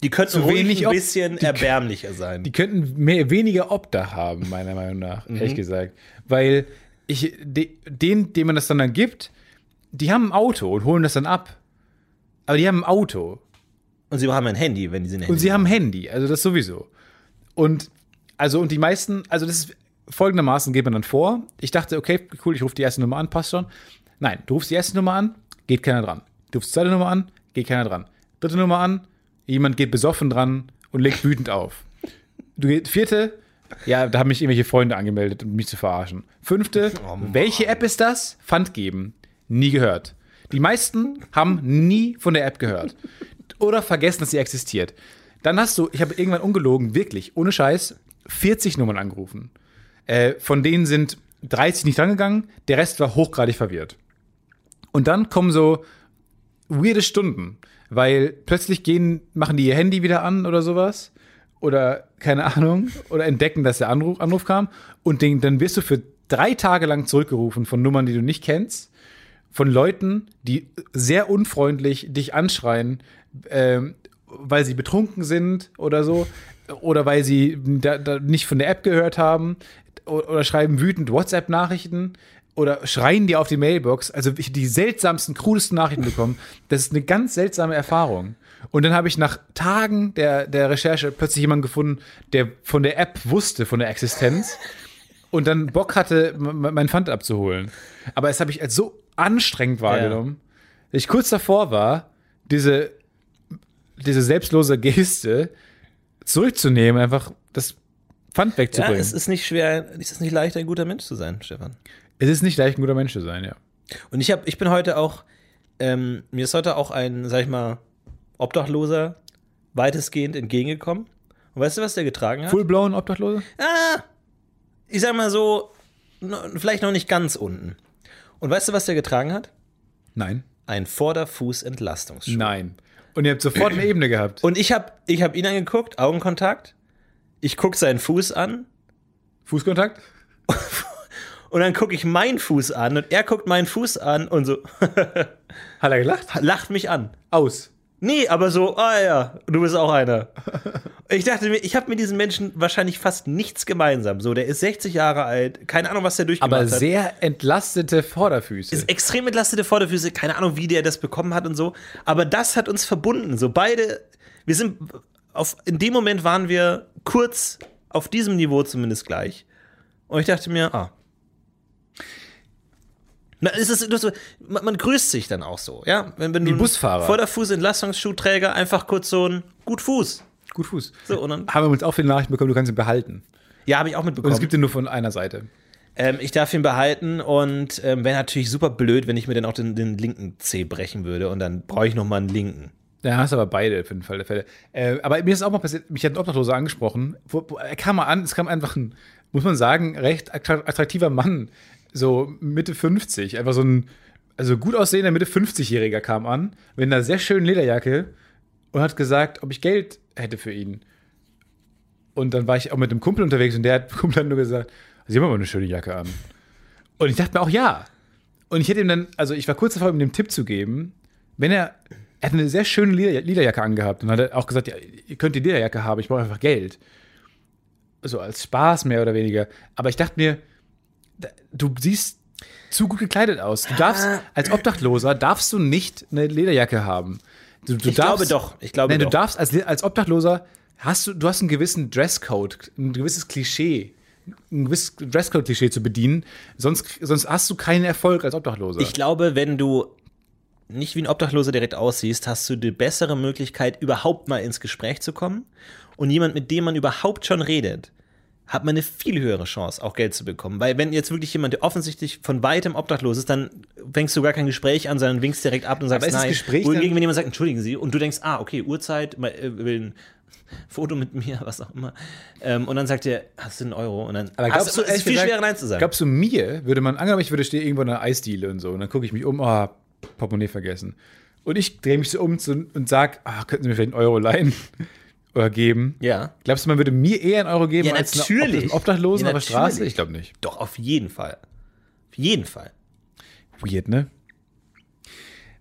Die könnten ruhig wenig ein bisschen die- erbärmlicher sein. die könnten mehr, weniger Obdach haben, meiner Meinung nach, ehrlich gesagt. Weil ich, de, denen, denen man das dann, dann gibt, die haben ein Auto und holen das dann ab. Aber die haben ein Auto. Und sie haben ein Handy, wenn die sind Und sie haben ein Handy, also das sowieso. Und also und die meisten, also das ist folgendermaßen geht man dann vor. Ich dachte, okay, cool, ich rufe die erste Nummer an, passt schon. Nein, du rufst die erste Nummer an, geht keiner dran. Du rufst die zweite Nummer an, geht keiner dran. Dritte Nummer an, jemand geht besoffen dran und legt wütend auf. Du geht vierte, ja, da haben mich irgendwelche Freunde angemeldet, um mich zu verarschen. Fünfte, welche App ist das? Pfand geben. Nie gehört. Die meisten haben nie von der App gehört. Oder vergessen, dass sie existiert. Dann hast du, ich habe irgendwann ungelogen, wirklich, ohne Scheiß, 40 Nummern angerufen. Äh, von denen sind 30 nicht drangegangen, der Rest war hochgradig verwirrt. Und dann kommen so weirde Stunden, weil plötzlich gehen, machen die ihr Handy wieder an oder sowas. Oder keine Ahnung. Oder entdecken, dass der Anruf, Anruf kam. Und den, dann wirst du für drei Tage lang zurückgerufen von Nummern, die du nicht kennst. Von Leuten, die sehr unfreundlich dich anschreien, ähm, weil sie betrunken sind oder so. Oder weil sie da, da nicht von der App gehört haben. O- Oder schreiben wütend WhatsApp-Nachrichten oder schreien dir auf die Mailbox. Also die seltsamsten, krudesten Nachrichten bekommen. Das ist eine ganz seltsame Erfahrung. Und dann habe ich nach Tagen der, der Recherche plötzlich jemanden gefunden, der von der App wusste, von der Existenz. Und dann Bock hatte, m- m- mein Pfand abzuholen. Aber es habe ich als so anstrengend wahrgenommen, dass ich kurz davor war, diese, diese selbstlose Geste zurückzunehmen, einfach das Pfand ja, wegzubringen. es ist nicht schwer, es ist nicht leicht, ein guter Mensch zu sein, Stefan. Es ist nicht leicht, ein guter Mensch zu sein, ja. Und ich habe, ich bin heute auch, ähm, mir ist heute auch ein, sag ich mal, Obdachloser weitestgehend entgegengekommen. Und weißt du, was der getragen hat? Full-blown Obdachlose? Ah, ich sag mal so, vielleicht noch nicht ganz unten. Und weißt du, was der getragen hat? Nein. Ein Vorderfuß-Entlastungsschuh. Nein. Und ihr habt sofort eine Ebene gehabt. Und ich habe ich hab ihn angeguckt, Augenkontakt. Ich guck seinen Fuß an Fußkontakt? (laughs) und dann gucke ich meinen Fuß an und er guckt meinen Fuß an und so (laughs) Hat er gelacht? lacht mich an. Aus. Nee, aber so, ah ja, du bist auch einer. (laughs) Ich dachte mir, ich habe mit diesem Menschen wahrscheinlich fast nichts gemeinsam. So, der ist 60 Jahre alt, keine Ahnung, was der durchgemacht Aber hat. sehr entlastete Vorderfüße. ist extrem entlastete Vorderfüße, keine Ahnung, wie der das bekommen hat und so. Aber das hat uns verbunden. So beide, wir sind auf, in dem Moment waren wir kurz auf diesem Niveau zumindest gleich. Und ich dachte mir, ah, Na, es ist, du, man, man grüßt sich dann auch so, ja? Wenn, wenn Wie du Busfahrer. Vorderfuß-Entlastungsschuhträger einfach kurz so ein gut Fuß. Gut Fuß. So, und dann, Haben wir uns auch viele Nachrichten bekommen, du kannst ihn behalten. ja, habe ich auch Und mitbekommen. es gibt ihn nur von einer Seite. Ähm, ich darf ihn behalten und ähm, wäre natürlich super blöd, wenn ich mir dann auch den, den linken Zeh brechen würde und dann brauche ich nochmal einen linken. Ja, hast aber beide für den Fall der Fälle. Äh, aber mir ist auch mal passiert, mich hat ein Obdachloser angesprochen. Wo, wo, er kam mal an, es kam einfach ein, muss man sagen, recht attra- attraktiver Mann, so Mitte 50. Einfach so ein, also gut aussehender Mitte 50-Jähriger kam an, mit einer sehr schönen Lederjacke und hat gesagt, ob ich Geld hätte für ihn. Und dann war ich auch mit einem Kumpel unterwegs und der hat (laughs) Kumpel hat nur gesagt, Sie haben aber eine schöne Jacke an. Und ich dachte mir auch, ja. Und ich hätte ihm dann, also ich war kurz davor, ihm den Tipp zu geben, wenn er, er hat eine sehr schöne Leder, Lederjacke angehabt und hat auch gesagt, ja, ihr könnt die Lederjacke haben, ich brauche einfach Geld. So als Spaß mehr oder weniger. Aber ich dachte mir, du siehst zu gut gekleidet aus. Du darfst, als Obdachloser darfst du nicht eine Lederjacke haben. Du, du Ich glaube doch, ich glaube nein, du doch. darfst als, als Obdachloser hast du, du hast einen gewissen Dresscode, ein gewisses Klischee, ein gewisses Dresscode-Klischee zu bedienen. Sonst, sonst hast du keinen Erfolg als Obdachloser. Ich glaube, wenn du nicht wie ein Obdachloser direkt aussiehst, hast du die bessere Möglichkeit, überhaupt mal ins Gespräch zu kommen. Und jemand, mit dem man überhaupt schon redet, hat man eine viel höhere Chance, auch Geld zu bekommen. Weil wenn jetzt wirklich jemand, der offensichtlich von weitem obdachlos ist, dann fängst du gar kein Gespräch an, sondern winkst direkt ab und sagst nein. Gespräch Wohingegen, wenn jemand sagt, entschuldigen Sie, und du denkst, ah, okay, Uhrzeit, äh, will ein Foto mit mir, was auch immer. Ähm, und dann sagt er, hast du einen Euro? Und dann Aber hast du, du, es ist viel gesagt, schwerer, Nein zu sagen. Glaubst du, mir würde man, angenommen, ich würde stehen irgendwo in einer Eisdiele und so, und dann gucke ich mich um, oh, Portemonnaie vergessen. Und ich drehe mich so um zu, und sag, ah, könnten Sie mir vielleicht einen Euro leihen oder geben? ja. Glaubst du, man würde mir eher einen Euro geben Ja, als natürlich. einem Obdachlosen Ja, auf der Straße? Ich glaube nicht. Doch, auf jeden Fall. Auf jeden Fall. Weird, ne?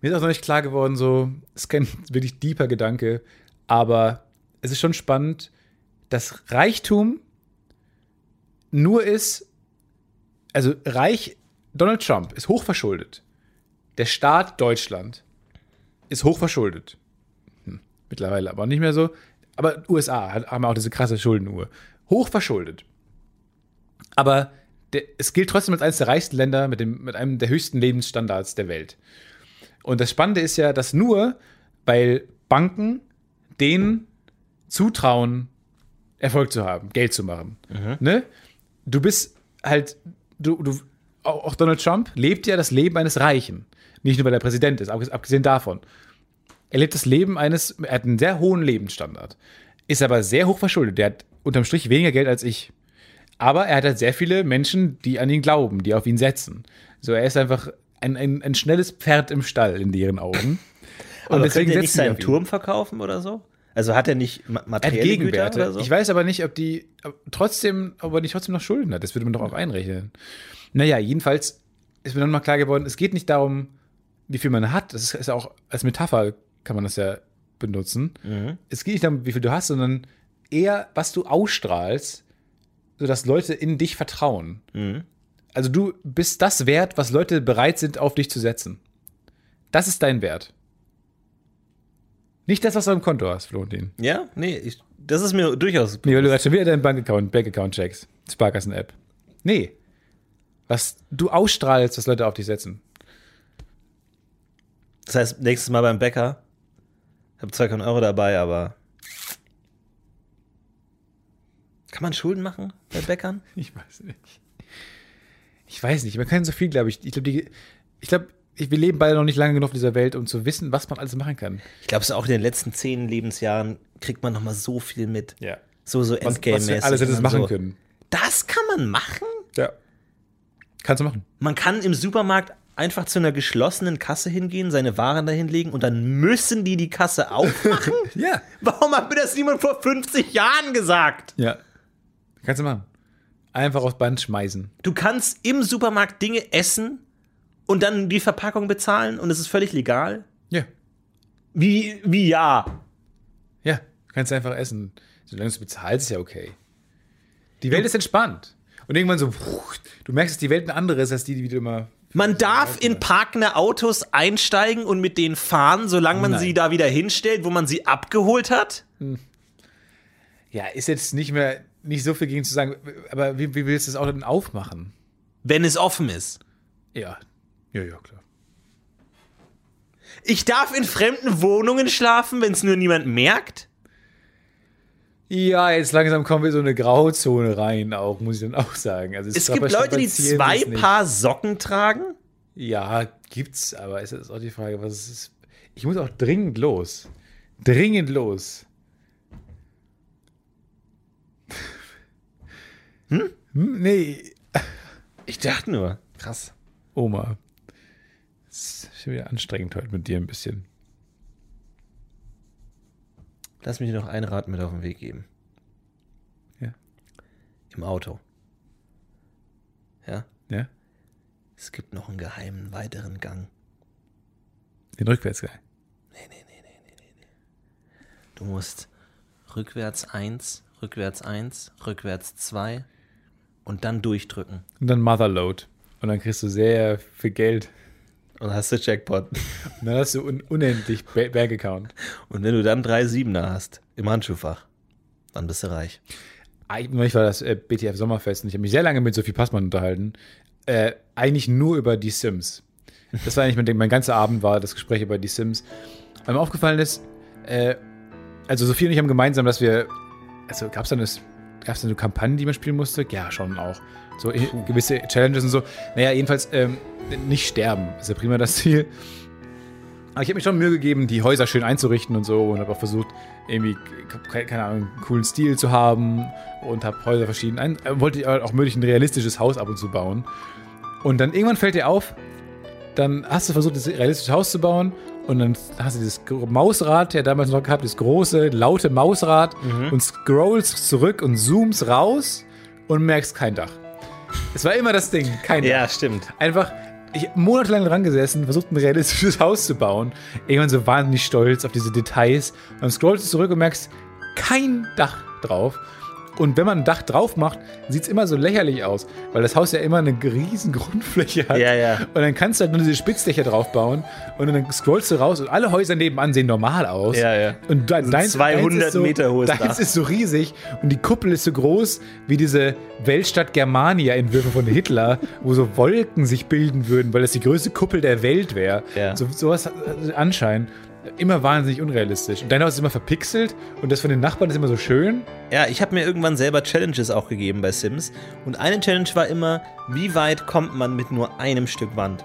Mir ist auch noch nicht klar geworden, so, es ist kein wirklich deeper Gedanke, aber es ist schon spannend, dass Reichtum nur ist, also reich, Donald Trump ist hochverschuldet. Der Staat Deutschland ist hochverschuldet. Hm, mittlerweile aber nicht mehr so. Aber USA haben auch diese krasse Schuldenuhr. Hochverschuldet. Aber der, es gilt trotzdem als eines der reichsten Länder mit, dem, mit einem der höchsten Lebensstandards der Welt. Und das Spannende ist ja, dass nur, weil Banken denen zutrauen, Erfolg zu haben, Geld zu machen. Ne? Du bist halt, du, du, auch Donald Trump lebt ja das Leben eines Reichen. Nicht nur, weil er Präsident ist, abges- abgesehen davon. Er lebt das Leben eines, er hat einen sehr hohen Lebensstandard. Ist aber sehr hoch verschuldet. Der hat unterm Strich weniger Geld als ich. Aber er hat halt sehr viele Menschen, die an ihn glauben, die auf ihn setzen. So, er ist einfach ein, ein, ein schnelles Pferd im Stall in deren Augen. (laughs) Und Aber könnte er nicht seinen. Turm verkaufen oder so? Also hat er nicht Er materielle Güter Gegenwerte. oder so? Ich weiß aber nicht, ob die ob trotzdem, ob er nicht trotzdem noch Schulden hat. Das würde man doch auch einrechnen. Naja, jedenfalls ist mir dann mal klar geworden, es geht nicht darum, wie viel man hat. Das ist, ist auch als Metapher kann man das ja benutzen. Mhm. Es geht nicht darum, wie viel du hast, sondern eher, was du ausstrahlst, sodass Leute in dich vertrauen. Mhm. Also du bist das wert, was Leute bereit sind, auf dich zu setzen. Das ist dein Wert. Nicht das, was du am Konto hast, Florentin. Ja? Nee, ich, das ist mir durchaus. Nee, weil du gerade schon wieder deinen Bankaccount, Bankaccount checkst. Sparkassen-App. Nee. Was du ausstrahlst, was Leute auf dich setzen. Das heißt, nächstes Mal beim Bäcker, habe zwar keinen Euro dabei, aber. Kann man Schulden machen bei Bäckern? (laughs) Ich weiß nicht. Ich weiß nicht. Man kann so viel, glaube ich. Ich glaube, ich glaube, wir leben beide noch nicht lange genug auf dieser Welt, um zu wissen, was man alles machen kann. Ich glaube, so auch in den letzten zehn Lebensjahren kriegt man noch mal so viel mit. Ja. So, so Was, was Endgame-mäßig. wir alles hättest und machen so. können. Das kann man machen? Ja. Kannst du machen. Man kann im Supermarkt einfach zu einer geschlossenen Kasse hingehen, seine Waren dahin legen und dann müssen die die Kasse aufmachen? (laughs) Ja. Warum hat mir das niemand vor 50 Jahren gesagt? Ja. Kannst du machen. Einfach aufs Band schmeißen. Du kannst im Supermarkt Dinge essen und dann die Verpackung bezahlen und es ist völlig legal? Ja. Wie, wie ja? Ja. Kannst du einfach essen. Solange du bezahlst, ist ja okay. Die Welt ist entspannt. Und irgendwann so, du merkst, dass die Welt eine andere ist, als die, die du immer. Man darf in parkende Autos einsteigen und mit denen fahren, solange man Nein. sie da wieder hinstellt, wo man sie abgeholt hat? Ja, ist jetzt nicht mehr, nicht so viel gegen zu sagen, aber wie, wie willst du das Auto denn aufmachen? Wenn es offen ist. Ja. Ja, ja, klar. Ich darf in fremden Wohnungen schlafen, wenn es nur niemand merkt? Ja, jetzt langsam kommen wir so eine Grauzone rein, auch, muss ich dann auch sagen. Also Es gibt Leute, die zwei. Paar Socken tragen? Ja, gibt's, aber es ist auch die Frage, was es ist. Ich muss auch dringend los. Dringend los. Hm? Nee, Ich dachte nur. Krass. Oma. Es ist schon wieder anstrengend heute mit dir ein bisschen. Lass mich noch ein Rat mit auf den Weg geben. Ja. Im Auto. Ja? Ja? Es gibt noch einen geheimen weiteren Gang. Den Rückwärtsgang. Du musst rückwärts 1, rückwärts 1, rückwärts 2 und dann durchdrücken. Und dann Motherload. Und dann kriegst du sehr viel Geld. Und dann hast du Jackpot. Und dann hast du un unendlich Ba- Bank-Account. Und wenn du dann drei Siebener hast im Handschuhfach, dann bist du reich. Eigentlich war das äh, BTF Sommerfest und ich habe mich sehr lange mit Sophie Passmann unterhalten. Äh, eigentlich nur über die Sims. Das war eigentlich mein, Ding. mein ganzer Abend war das Gespräch über die Sims. Weil mir aufgefallen ist, äh, also Sophie und ich haben gemeinsam, dass wir, also gab es dann das, gab es dann so Kampagnen, die man spielen musste? Ja, schon auch. So äh, gewisse Challenges und so. Naja, jedenfalls ähm, nicht sterben. ist ja prima das Ziel. Aber ich habe mir schon Mühe gegeben, die Häuser schön einzurichten und so und habe auch versucht, irgendwie, ke- keine Ahnung, einen coolen Stil zu haben und habe Häuser verschieden ein. Äh, wollte auch möglich ein realistisches Haus ab und zu bauen. Und dann irgendwann fällt dir auf, dann hast du versucht, das realistische Haus zu bauen und dann hast du dieses Mausrad, ja damals noch gehabt, das große, laute Mausrad und scrollst zurück und zoomst raus und merkst kein Dach. Es war immer das Ding, kein Dach. Ja, stimmt. Einfach, ich monatelang dran gesessen, versucht ein realistisches (laughs) Haus zu bauen. Irgendwann so wahnsinnig stolz auf diese Details. Und dann scrollst du zurück und merkst, kein Dach drauf. Und wenn man ein Dach drauf macht, sieht es immer so lächerlich aus, weil das Haus ja immer eine riesen Grundfläche hat. Ja, ja. Und dann kannst du halt nur diese Spitzdächer drauf bauen und dann scrollst du raus und alle Häuser nebenan sehen normal aus. Ja, ja. Und dein, So dein 200 deins ist so, Meter hohes Deins Dach. ist so riesig und die Kuppel ist so groß wie diese Weltstadt Germania-Entwürfe von Hitler, wo so Wolken sich bilden würden, weil das die größte Kuppel der Welt wäre. Ja. So, sowas hat äh, Anschein. Immer wahnsinnig unrealistisch. Und dein Haus ist immer verpixelt und das von den Nachbarn ist immer so schön. Ja, ich habe mir irgendwann selber Challenges auch gegeben bei Sims. Und eine Challenge war immer, wie weit kommt man mit nur einem Stück Wand?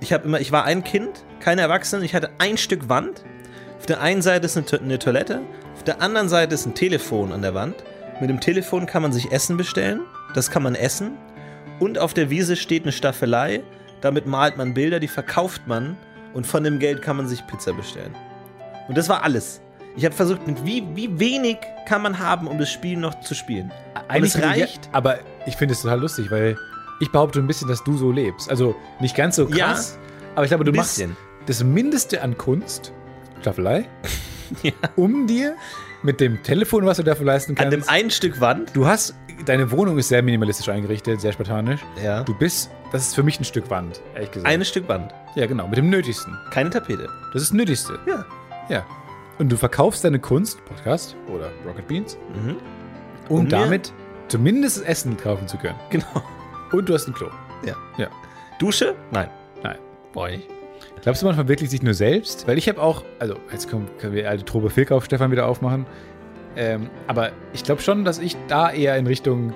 Ich habe immer, ich war ein Kind, keine Erwachsene, ich hatte ein Stück Wand. Auf der einen Seite ist eine, To- eine Toilette, auf der anderen Seite ist ein Telefon an der Wand. Mit dem Telefon kann man sich Essen bestellen, das kann man essen. Und auf der Wiese steht eine Staffelei, damit malt man Bilder, die verkauft man und von dem Geld kann man sich Pizza bestellen. Und das war alles. Ich habe versucht, mit wie, wie wenig kann man haben, um das Spiel noch zu spielen. Und es finde ich- reicht. aber ich finde es total lustig, weil ich behaupte ein bisschen, dass du so lebst. Also nicht ganz so krass, aber ich glaube, du machst das Mindeste an Kunst, Staffelei, (laughs) Ja. um dir mit dem Telefon, was du dafür leisten An kannst. dem einen Stück Wand. du hast, deine Wohnung ist sehr minimalistisch eingerichtet, sehr spartanisch. Ja. Du bist, das ist für mich ein Stück Wand, ehrlich gesagt. Ein Stück Wand. Ja, genau, mit dem Nötigsten. Keine Tapete. Das ist das Nötigste. Ja. Ja. Und du verkaufst deine Kunst, Podcast oder Rocket Beans, Mhm. um Und mir- damit zumindest Essen kaufen zu können. Genau. Und du hast ein Klo. Ja. Ja. Dusche? Nein. Nein. Brauche ich nicht. Glaubst du, man verwirklicht sich nur selbst? Weil ich habe auch, also jetzt können, können wir alte Trobe Filkauf Stefan wieder aufmachen. Ähm, aber ich glaube schon, dass ich da eher in Richtung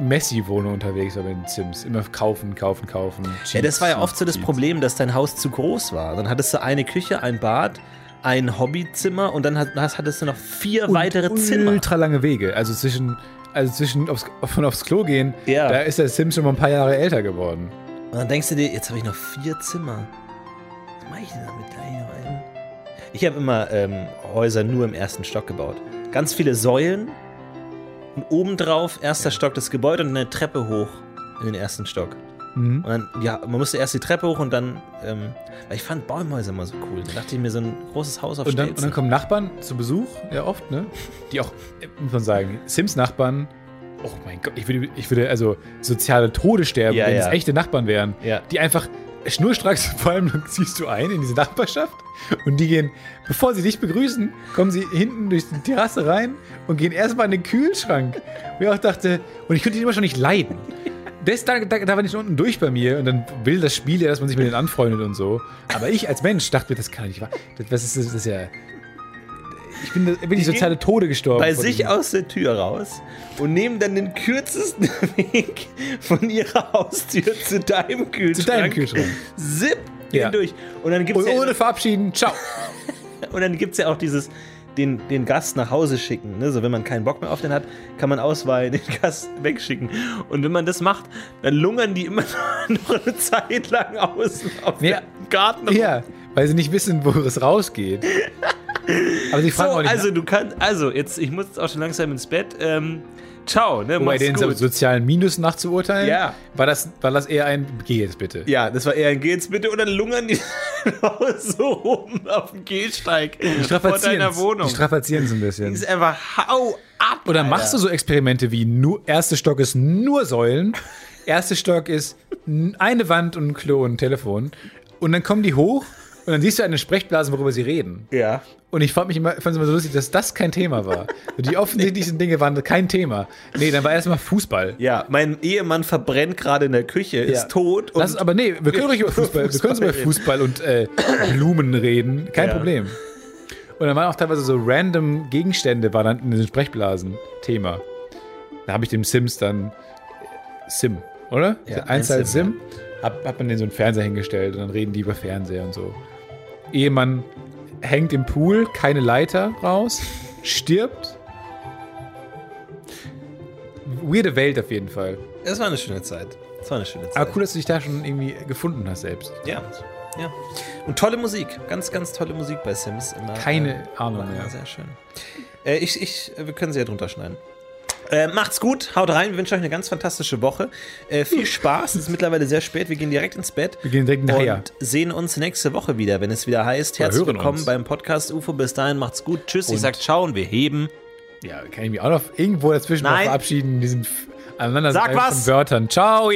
Messi-Wohnung unterwegs war mit den Sims. Immer kaufen, kaufen, kaufen. Ja, das war ja oft so das Cheats. Problem, dass dein Haus zu groß war. Dann hattest du eine Küche, ein Bad, ein Hobbyzimmer und dann hast, hattest du noch vier Und weitere Zimmer. Ultra lange Wege. Also zwischen, also zwischen aufs, von aufs Klo gehen, Ja. da ist der Sim schon mal ein paar Jahre älter geworden. Und dann denkst du dir, jetzt habe ich noch vier Zimmer. Was mache ich denn damit gleich noch einen? Ich habe immer ähm, Häuser nur im ersten Stock gebaut. Ganz viele Säulen und obendrauf erster Stock das Gebäude und eine Treppe hoch in den ersten Stock. Mhm. Und dann, ja, man musste erst die Treppe hoch und dann, ähm, weil ich fand Baumhäuser immer so cool. Da dachte ich mir, so ein großes Haus auf Und dann, und dann kommen Nachbarn zu Besuch, ja oft, ne? Die auch, äh, muss man sagen, Sims-Nachbarn, oh mein Gott, ich würde, ich würde also soziale Tode sterben, Ja, wenn ja. es echte Nachbarn wären. Ja. Die einfach schnurstracks, (laughs) vor allem ziehst du ein in diese Nachbarschaft und die gehen, bevor sie dich begrüßen, kommen sie hinten durch die Terrasse rein und gehen erstmal in den Kühlschrank. Wo ich auch dachte, und ich könnte ihn immer schon nicht leiden. das, da, da, da war ich unten durch bei mir und dann will das Spiel ja, dass man sich mit denen anfreundet und so. Aber ich als Mensch dachte mir, das kann nicht wahr. Das, was ist, das, das ist ja. Ich bin, ich soziale Tode gestorben. bei sich aus der Tür raus und nehmen dann den kürzesten (laughs) Weg von ihrer Haustür zu deinem Kühlschrank. Zu deinem Kühlschrank. Zip Ja. hindurch. Und dann gibt Und es ja, ohne verabschieden, ciao. (laughs) und dann gibt's ja auch dieses, den, den Gast nach Hause schicken. Ne? So, wenn man keinen Bock mehr auf den hat, kann man ausweihen, den Gast wegschicken. Und wenn man das macht, dann lungern die immer (laughs) noch eine Zeit lang außen auf Ja. dem Garten. Ja, weil sie nicht wissen, wo es rausgeht. Aber sie So, fragen auch nicht. also du kannst, also jetzt, ich muss jetzt auch schon langsam ins Bett. Ähm, ciao, ne? um bei den gut. sozialen Minus nachzuurteilen, Ja. war, das, war das eher ein Geh jetzt bitte. Ja, das war eher ein Geht's bitte und dann lungern die (laughs) so rum auf dem Gehsteig Die vor strapazieren deiner Wohnung. Die strapazieren es ein bisschen. ist einfach hau ab. Oder machst du so Experimente wie nur, erster Stock ist nur Säulen, erster Stock ist eine Wand und ein Klo und ein Telefon und dann kommen die hoch und dann siehst du eine Sprechblase, worüber sie reden. Ja. Und ich fand mich immer, fand es immer so lustig, dass das kein Thema war. (laughs) Die offensichtlichsten Dinge waren kein Thema. Nee, dann war erstmal Fußball. Ja, mein Ehemann verbrennt gerade in der Küche, ist tot. Lass, aber nee, wir können ruhig über Fußball, wir können über. (laughs) Fußball und äh, Blumen reden. Kein Ja. Problem. Und dann waren auch teilweise so random Gegenstände, war dann in den Sprechblasen Thema. Da habe ich dem Sims dann Sim, oder? Ja, Einzahl ein Sim. Hab, hat man den so einen Fernseher hingestellt und dann reden die über Fernseher und so. Ehemann hängt im Pool, keine Leiter raus, stirbt. Weirde Welt auf jeden Fall. Es war eine schöne Zeit. Es war eine schöne Zeit. Aber cool, dass du dich da schon irgendwie gefunden hast selbst. Ja. Ja. Und tolle Musik. Ganz, ganz tolle Musik bei Sims. Immer, Keine äh, Ahnung mehr. Sehr schön. Äh, ich, ich, wir können sie ja drunter schneiden. Äh, macht's gut, haut rein. Wir wünschen euch eine ganz fantastische Woche. Äh, viel Spaß. Es ist mittlerweile sehr spät. Wir gehen direkt ins Bett. Wir gehen direkt nachher. Und sehen uns nächste Woche wieder, wenn es wieder heißt. Herzlich willkommen uns. beim Podcast UFO. Bis dahin, macht's gut. Tschüss. ich Und- sag ciao und wir heben. Ja, kann ich mich auch noch irgendwo dazwischen Nein. verabschieden in diesen F- aneinander Sag was. von Wörtern. Ciao.